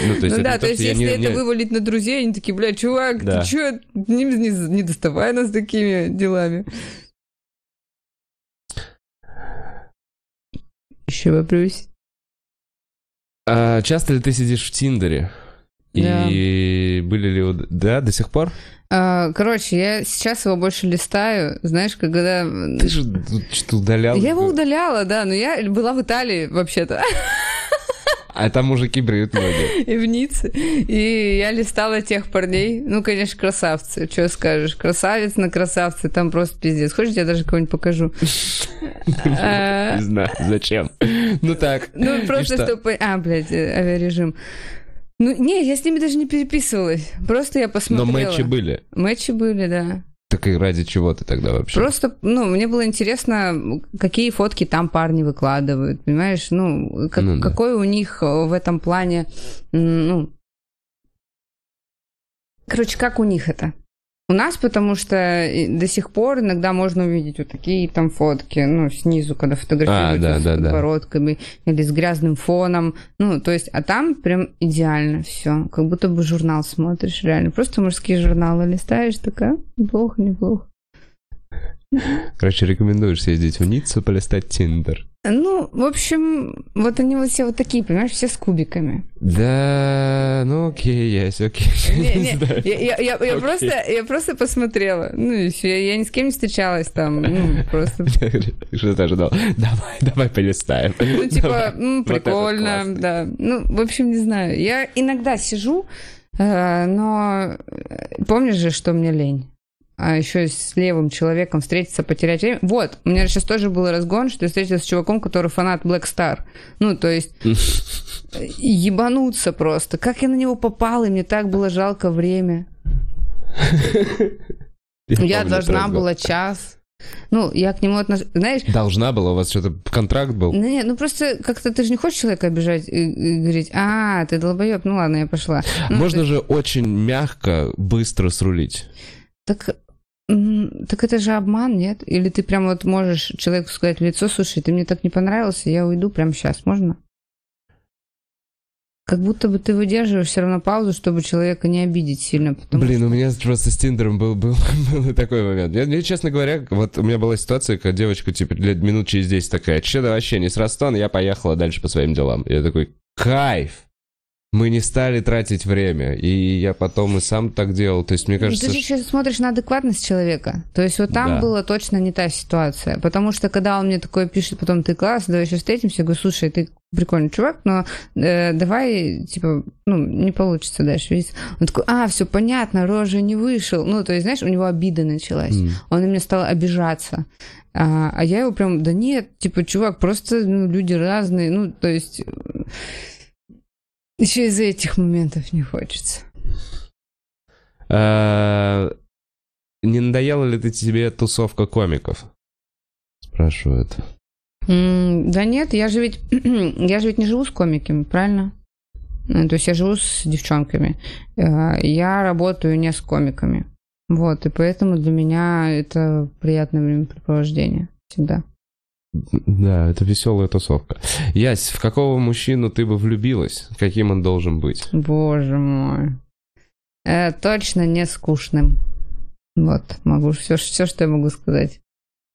ну, то есть ну да, то, то есть если не, это не... вывалить на друзей, они такие, бля, чувак, да. ты чё, не, не, не доставай нас такими делами. Еще вопрос. А часто ли ты сидишь в Тиндере? Да. И были ли... Да, до сих пор? А, короче, я сейчас его больше листаю, знаешь, когда... Ты же что удаляла? Я его удаляла, да, но я была в Италии вообще-то. А там мужики бреют ноги. [LAUGHS] И в Ницце. И я листала тех парней. Ну, конечно, красавцы. Что скажешь? Красавец на красавце. Там просто пиздец. Хочешь, я даже кого-нибудь покажу? [LAUGHS] Не знаю, зачем. Ну так. Ну, просто чтобы... А, блядь, авиарежим. Ну, не, я с ними даже не переписывалась. Просто я посмотрела. Но матчи были? Матчи были, да. Так и ради чего ты тогда вообще? Просто, ну, мне было интересно, какие фотки там парни выкладывают, понимаешь? Ну, как, ну да. какой у них в этом плане, ну, Короче, как у них это? У нас, потому что до сих пор иногда можно увидеть вот такие там фотки, ну, снизу, когда фотографируются А, да, с да, да. подбородками или с грязным фоном. Ну, то есть, а там прям идеально все. Как будто бы журнал смотришь, реально. Просто мужские журналы листаешь, такая, неплохо, неплохо. Короче, рекомендуешь съездить в Ниццу, полистать Тиндер. Ну, в общем, вот они вот все вот такие, понимаешь, все с кубиками. Да, ну окей, есть, окей. Не, Не я, просто, я просто посмотрела. Ну, я, я ни с кем не встречалась там. Ну, просто [LAUGHS] Что ты ожидал? Давай, давай полистаем. Ну, типа, Вот этот прикольно, классный. да. Ну, в общем, не знаю. Я иногда сижу, э, но э, помнишь же, что мне лень? А еще с левым человеком встретиться, потерять время. Вот, у меня сейчас тоже был разгон, что я встретилась с чуваком, который фанат Black Star. Ну, то есть, [LAUGHS] ебануться просто. Как я на него попала, и мне так было жалко время. Я должна была час. Ну, я к нему отношусь... Знаешь, Должна была, у вас что-то контракт был? ну, нет, ну просто как-то ты же не хочешь человека обижать и, и говорить, а, ты долбоеб, ну ладно, я пошла. Ну, Можно то же очень мягко, быстро срулить. Так, так это же обман, нет? Или ты прям вот можешь человеку сказать в лицо, слушай, ты мне так не понравился, я уйду прямо сейчас, можно? Как будто бы ты выдерживаешь все равно паузу, чтобы человека не обидеть сильно. Блин, у меня просто с Тиндером был, был, [LAUGHS] был такой момент. Я, мне, честно говоря, вот у меня была ситуация, когда девочка, типа, лет минут через 10 такая, че да вообще не с Ростона, я поехала дальше по своим делам. Я такой, кайф! Мы не стали тратить время. И я потом и сам так делал. То есть, мне Ну, кажется, Ты же еще смотришь на адекватность человека. То есть вот там Да. была точно не та ситуация. Потому что когда он мне такое пишет, потом ты класс, давай еще встретимся, я говорю, слушай, ты прикольный чувак, но э, давай, типа, ну, не получится дальше. видите. Он такой, а, все понятно, рожа не вышел. Ну, то есть, знаешь, у него обида началась. М. Он на меня стал обижаться. А, а я его прям, да нет, типа, чувак, просто ну, люди разные. Ну, то есть, еще из-за этих моментов не хочется. А, Не надоела ли ты тебе тусовка комиков? Спрашивают. М, Да нет, я же ведь [CLEARS THROAT] я же ведь не живу с комиками, правильно? Ну, То есть я живу с девчонками. Э, Я работаю не с комиками. Вот, и поэтому для меня это приятное времяпрепровождение всегда. Да, это веселая тусовка. Ясь, в какого мужчину ты бы влюбилась? Каким он должен быть? Боже мой. Э, точно не скучным. Вот, могу все, все, что я могу сказать.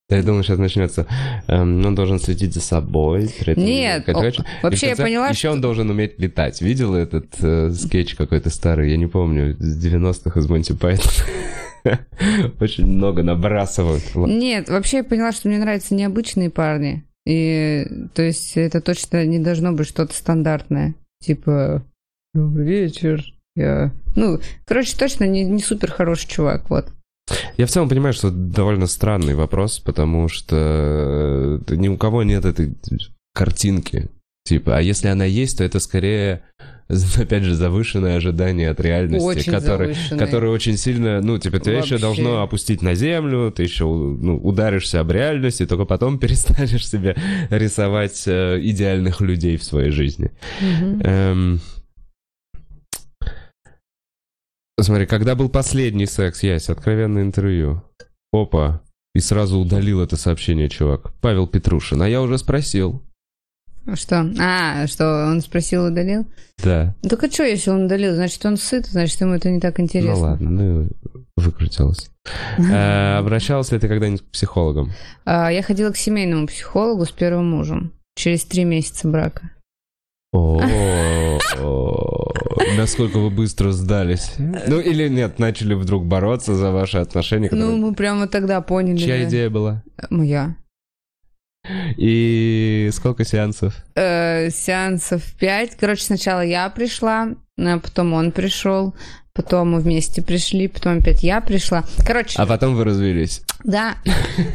Да, я думаю, сейчас начнется. эм, он должен следить за собой. Нет, о, вообще я поняла, Еще что- он должен уметь летать. Видел этот э, скетч какой-то старый? Я не помню. С 90-х из Монти Пайтон. [LAUGHS] Очень много набрасывают. Нет, вообще я поняла, что мне нравятся необычные парни. И то есть это точно не должно быть что-то стандартное. Типа, добрый вечер. Я... Ну, короче, точно не, не супер хороший чувак, вот. Я в целом понимаю, что это довольно странный вопрос, потому что э, ни у кого нет этой картинки. Типа, а если она есть, то это скорее, [LAUGHS] опять же, завышенное ожидание от реальности, Очень завышенное. которое очень сильно, ну, типа, тебя еще Вообще. должно опустить на землю, ты еще ну, ударишься об реальность, и только потом [LAUGHS] перестанешь себе рисовать э, идеальных людей в своей жизни. Мгм. Эм, Смотри, когда был последний секс, Ясь, откровенное интервью. Опа. И сразу удалил это сообщение, чувак. Павел Петрушин. А я уже спросил. Что? А, что, он спросил, удалил? Да. Так а что, если он удалил? Значит, он сыт, значит, ему это не так интересно. Ну ладно, ну выкрутилась. Э, [LAUGHS] Обращалась ли ты когда-нибудь к психологам? А, Я ходила к семейному психологу с первым мужем. Через три месяца брака. О, насколько вы быстро сдались. Ну или нет, начали вдруг бороться за ваши отношения. Ну, мы прямо тогда поняли. Чья идея была? Моя. И сколько сеансов? э, сеансов пять. Короче, сначала я пришла, а потом он пришел, потом мы вместе пришли, потом опять я пришла. Короче, А потом вы развелись. да.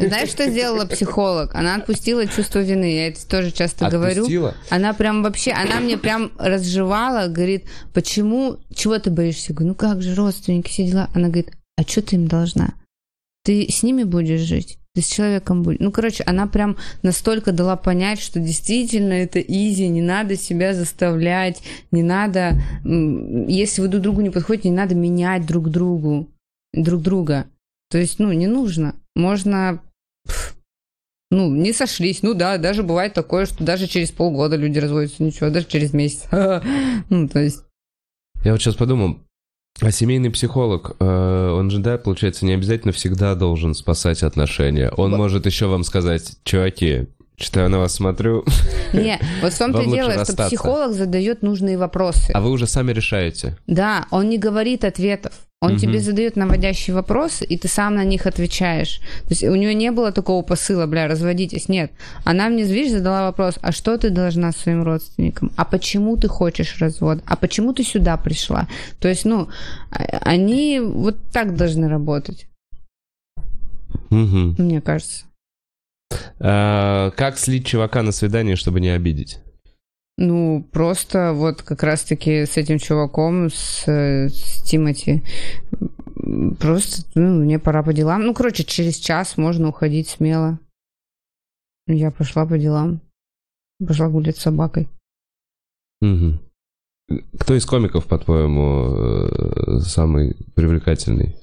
Знаешь, что сделала психолог? Она отпустила чувство вины. Я это тоже часто говорю. Отпустила? Она прям вообще, она мне прям разжевала, говорит, почему, чего ты боишься? Я говорю, ну как же, родственники, все дела. Она говорит, а что ты им должна? Ты с ними будешь жить? Ты с человеком будешь. Ну, короче, она прям настолько дала понять, что действительно это изи, не надо себя заставлять, не надо, если вы друг другу не подходите, не надо менять друг другу, друг друга. То есть, ну, не нужно. Можно ну, не сошлись. Ну да, даже бывает такое, что даже через полгода люди разводятся, ничего, даже через месяц. [LAUGHS] Ну, то есть... Я вот сейчас подумал, а семейный психолог, э, он же, да, получается, не обязательно всегда должен спасать отношения. Он может еще вам сказать, чуваки, что я на вас смотрю. [LAUGHS] Не, вот в том-то и дело, что психолог задает нужные вопросы. А вы уже сами решаете. Да, он не говорит ответов. Он угу. тебе задает наводящие вопросы, и ты сам на них отвечаешь. То есть у нее не было такого посыла, бля, разводитесь. Нет. Она мне, видишь, задала вопрос, а что ты должна своим родственникам? А почему ты хочешь развод? А почему ты сюда пришла? То есть, ну, а, они вот так должны работать. Угу. Мне кажется. А, как слить чувака на свидание, чтобы не обидеть? Ну, просто вот как раз-таки с этим чуваком, с, с Тимати, просто, ну, мне пора по делам. Ну, короче, через час можно уходить смело. Я пошла по делам. Пошла гулять с собакой. Угу. Кто из комиков, по-твоему, э, самый привлекательный?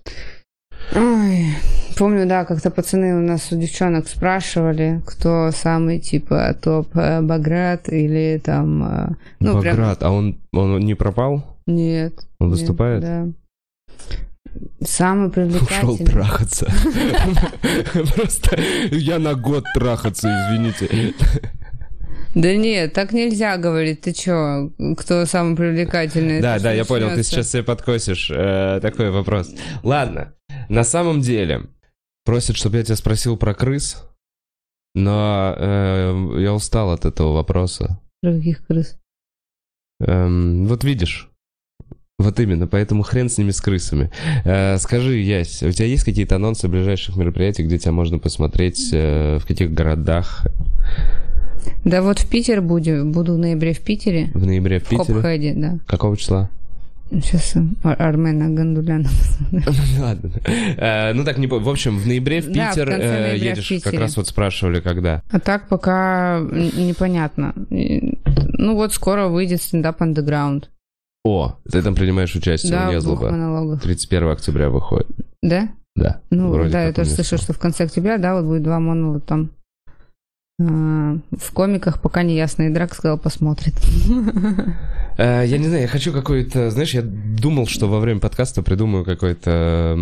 Ой, помню, да, как-то пацаны у нас у девчонок спрашивали, кто самый, типа, топ э, Баграт или там... Э, ну, Баграт, прям... а он, он не пропал? Нет. Он нет, выступает? Да. Самый привлекательный. Ушел трахаться. [LAUGHS] Просто я на год трахаться, извините. Да нет, так нельзя говорить. Ты чё, кто самый привлекательный? Да, да, я понял, ты сейчас себе подкосишь э, такой вопрос. Ладно, на самом деле, просят, чтобы я тебя спросил про крыс, но э, я устал от этого вопроса. Про каких крыс? Эм, вот видишь, вот именно, поэтому хрен с ними, с крысами. Э, скажи, Ясь, у тебя есть какие-то анонсы ближайших мероприятий, где тебя можно посмотреть, э, в каких городах? Да вот в Питер буду, буду в ноябре в Питере. В ноябре в Питере? В Хопхеде, да. Какого числа? Сейчас Ар Армена Гандуляна. [LAUGHS] Ладно. Э, ну так, не В общем, в ноябре в Питер э, едешь, как раз вот спрашивали, когда. А так пока непонятно. Ну вот скоро выйдет стендап Underground. О, ты там принимаешь участие, да, не злоба. 31 октября выходит. Да? Да. Ну, да, я тоже слышал, что в конце октября, да, вот будет два монолога там. В комиках пока не ясно, и Драк сказал, посмотрит. Э, я не знаю, я хочу какой-то... Знаешь, я думал, что во время подкаста придумаю какой-то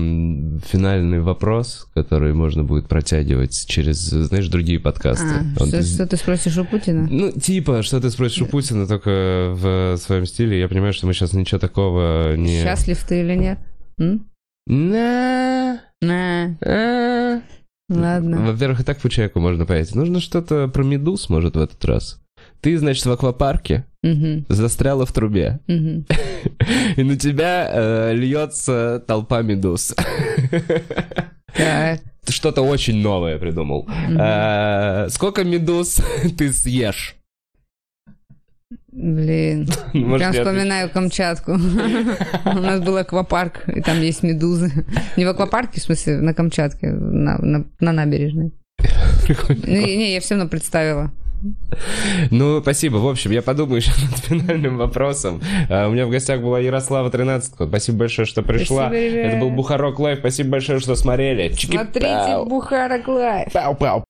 финальный вопрос, который можно будет протягивать через, знаешь, другие подкасты. А, что, что ты спросишь у Путина? Ну, типа, что ты спросишь у Путина, только в своем стиле. Я понимаю, что мы сейчас ничего такого не... Счастлив ты или нет? На. На. Ладно. Во-первых, и так по человеку можно понять. Нужно что-то про медуз, может, в этот раз. Ты, значит, в аквапарке угу. застряла в трубе. Угу. [LAUGHS] И на тебя э, льется толпа медуз. Что-то очень новое придумал. А, сколько медуз [LAUGHS] ты съешь? Блин, [LAUGHS] ну, прям вспоминаю Камчатку. [LAUGHS] У нас был аквапарк, и там есть медузы. Не в аквапарке, в смысле, на Камчатке, на, на, на набережной. Не, не, я все равно представила. Ну, спасибо. В общем, я подумаю еще [LAUGHS] над финальным вопросом. А, у меня в гостях была Ярослава 13. Спасибо большое, что пришла. Спасибо, Это был Бухарог Live. Спасибо большое, что смотрели. Смотрите Бухарог Live. Пау-пау.